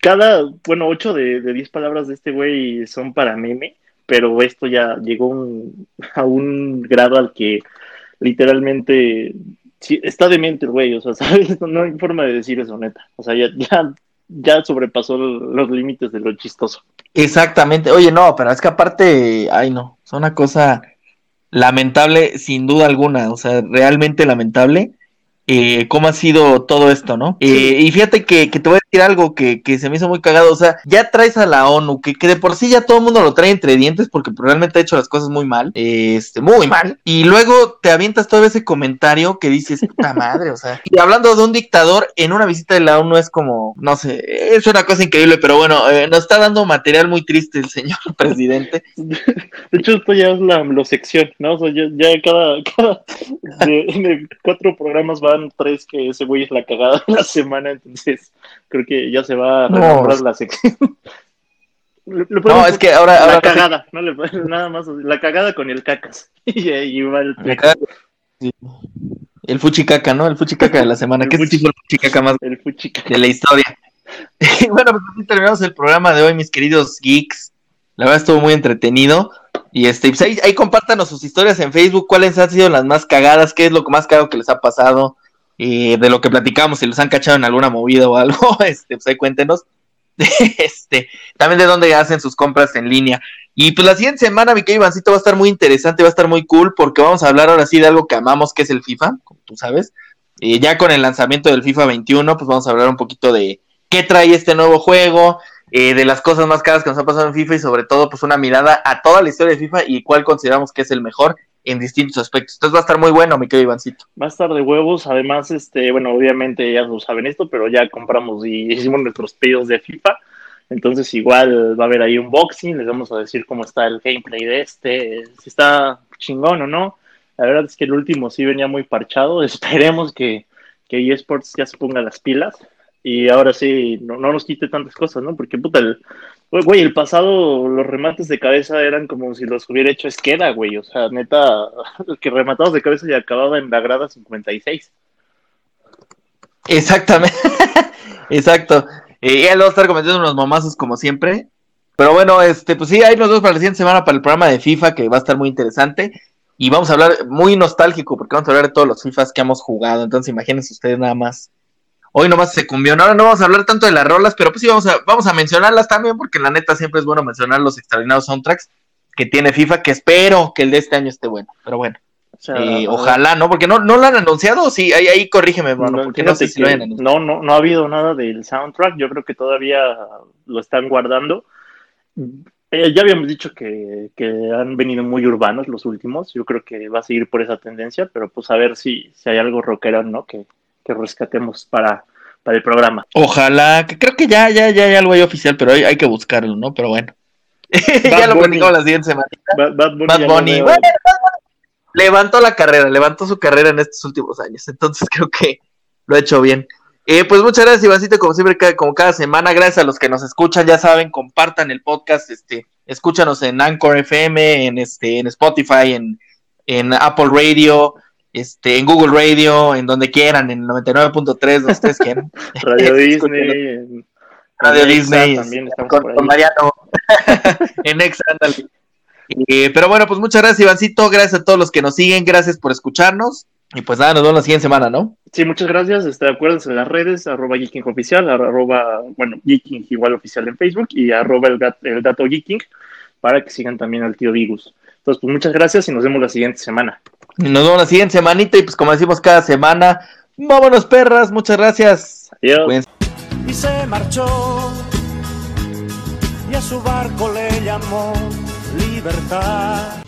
cada. Bueno, ocho de, de diez palabras de este güey son para meme. Pero esto ya llegó a un grado al que literalmente sí, está demente el güey, o sea, ¿sabes? No hay forma de decir eso, neta. O sea, ya, ya, ya sobrepasó los límites de lo chistoso. Exactamente. Oye, no, pero es que aparte, ay no, es una cosa lamentable sin duda alguna, o sea, realmente lamentable. Eh, cómo ha sido todo esto, ¿no? Eh, y fíjate que, que te voy a decir algo que, que se me hizo muy cagado, o sea, ya traes a la ONU, que, que de por sí ya todo el mundo lo trae entre dientes porque realmente ha hecho las cosas muy mal, este, muy mal, y luego te avientas todo ese comentario que dices, puta madre, o sea, y hablando de un dictador en una visita de la ONU es como, no sé, es una cosa increíble, pero bueno, eh, nos está dando material muy triste el señor presidente. De hecho, esto ya es la sección, ¿no? O sea, ya, ya cada, cada de, de cuatro programas van tres que ese güey es la cagada de la semana, entonces creo que ya se va a No. renombrar la sección. Le- le No, es que ahora, la ahora cagada, no le nada más, la cagada con el cacas. Y ahí va el sí. El fuchicaca, ¿no? El fuchicaca de la semana. El ¿Qué es fuchi- el fuchicaca más el fuchicaca. de la historia? Y bueno, pues así terminamos el programa de hoy, mis queridos geeks. La verdad estuvo muy entretenido. Y este, pues ahí, ahí compártanos sus historias en Facebook, cuáles han sido las más cagadas, qué es lo más caro que les ha pasado, eh, de lo que platicamos, si los han cachado en alguna movida o algo, este, pues ahí cuéntenos. este, también de dónde hacen sus compras en línea. Y pues la siguiente semana, mi querido Ivancito, va a estar muy interesante, va a estar muy cool, porque vamos a hablar ahora sí de algo que amamos, que es el FIFA, como tú sabes. Eh, ya con el lanzamiento del FIFA 21, pues vamos a hablar un poquito de qué trae este nuevo juego, eh, de las cosas más caras que nos han pasado en FIFA y sobre todo, pues una mirada a toda la historia de FIFA y cuál consideramos que es el mejor en distintos aspectos. Entonces va a estar muy bueno, mi querido Ivancito. Va a estar de huevos, además, este, bueno, obviamente ya lo saben esto, pero ya compramos y hicimos nuestros pedidos de FIFA. Entonces igual va a haber ahí un boxing, les vamos a decir cómo está el gameplay de este, si está chingón o no. La verdad es que el último sí venía muy parchado, esperemos que, que eSports ya se ponga las pilas y ahora sí no, no nos quite tantas cosas, ¿no? Porque puta, el, güey, el pasado los remates de cabeza eran como si los hubiera hecho Esqueda, güey, o sea, neta, que rematabas de cabeza y acababa en la grada 56. Exactamente. Exacto. Y él va a estar cometiendo unos mamazos como siempre. Pero bueno, este, pues sí, ahí nos vemos para la siguiente semana para el programa de FIFA, que va a estar muy interesante. Y vamos a hablar muy nostálgico, porque vamos a hablar de todos los FIFAs que hemos jugado. Entonces, imagínense ustedes nada más. Hoy nomás se cumbió. Ahora no vamos a hablar tanto de las rolas, pero pues sí vamos a, vamos a mencionarlas también, porque la neta siempre es bueno mencionar los extraordinarios soundtracks que tiene FIFA, que espero que el de este año esté bueno. Pero bueno, O sea, eh, ojalá, ¿no? Porque no, no lo han anunciado, sí, ahí, ahí corrígeme, hermano, No, porque no sé si lo que hayan anunciado. no, no, no ha habido nada del soundtrack. Yo creo que todavía lo están guardando. Eh, ya habíamos dicho que, que han venido muy urbanos los últimos. Yo creo que va a seguir por esa tendencia, pero pues a ver si, si hay algo rockero, ¿no? Que, que rescatemos para, para el programa. Ojalá, que creo que ya, ya, ya hay algo ahí oficial, pero hay, hay que buscarlo, ¿no? Pero bueno. ya lo platicamos la siguiente semana. Bad, Bad Bunny Bad Bunny. Bueno, levantó la carrera, levantó su carrera en estos últimos años. Entonces creo que lo ha hecho bien. Eh, pues muchas gracias, Ivancito, como siempre, como cada semana. Gracias a los que nos escuchan, ya saben, compartan el podcast, este, escúchanos en Anchor FM, en este, en Spotify, en, en Apple Radio, este, en Google Radio, en donde quieran, en 99.3, donde ustedes quieran. Radio Disney. En- Radio en Exa Disney, También estamos con, por ahí. Mariano. en Ex, ándale. Eh, pero bueno, pues muchas gracias, Ivancito. Gracias a todos los que nos siguen. Gracias por escucharnos. Y pues nada, nos vemos la siguiente semana, ¿no? Sí, muchas gracias. Este, acuérdense de las redes, arroba Geeking Oficial, arroba, bueno, Geeking igual oficial en Facebook y arroba el, gat- el dato Geeking para que sigan también al tío Vigus. Entonces, pues muchas gracias y nos vemos la siguiente semana. Y nos vemos la siguiente semanita. Y pues como decimos cada semana, vámonos, perras. Muchas gracias. Adiós. Cuídense. y se marchó y a su barco le llamó libertad.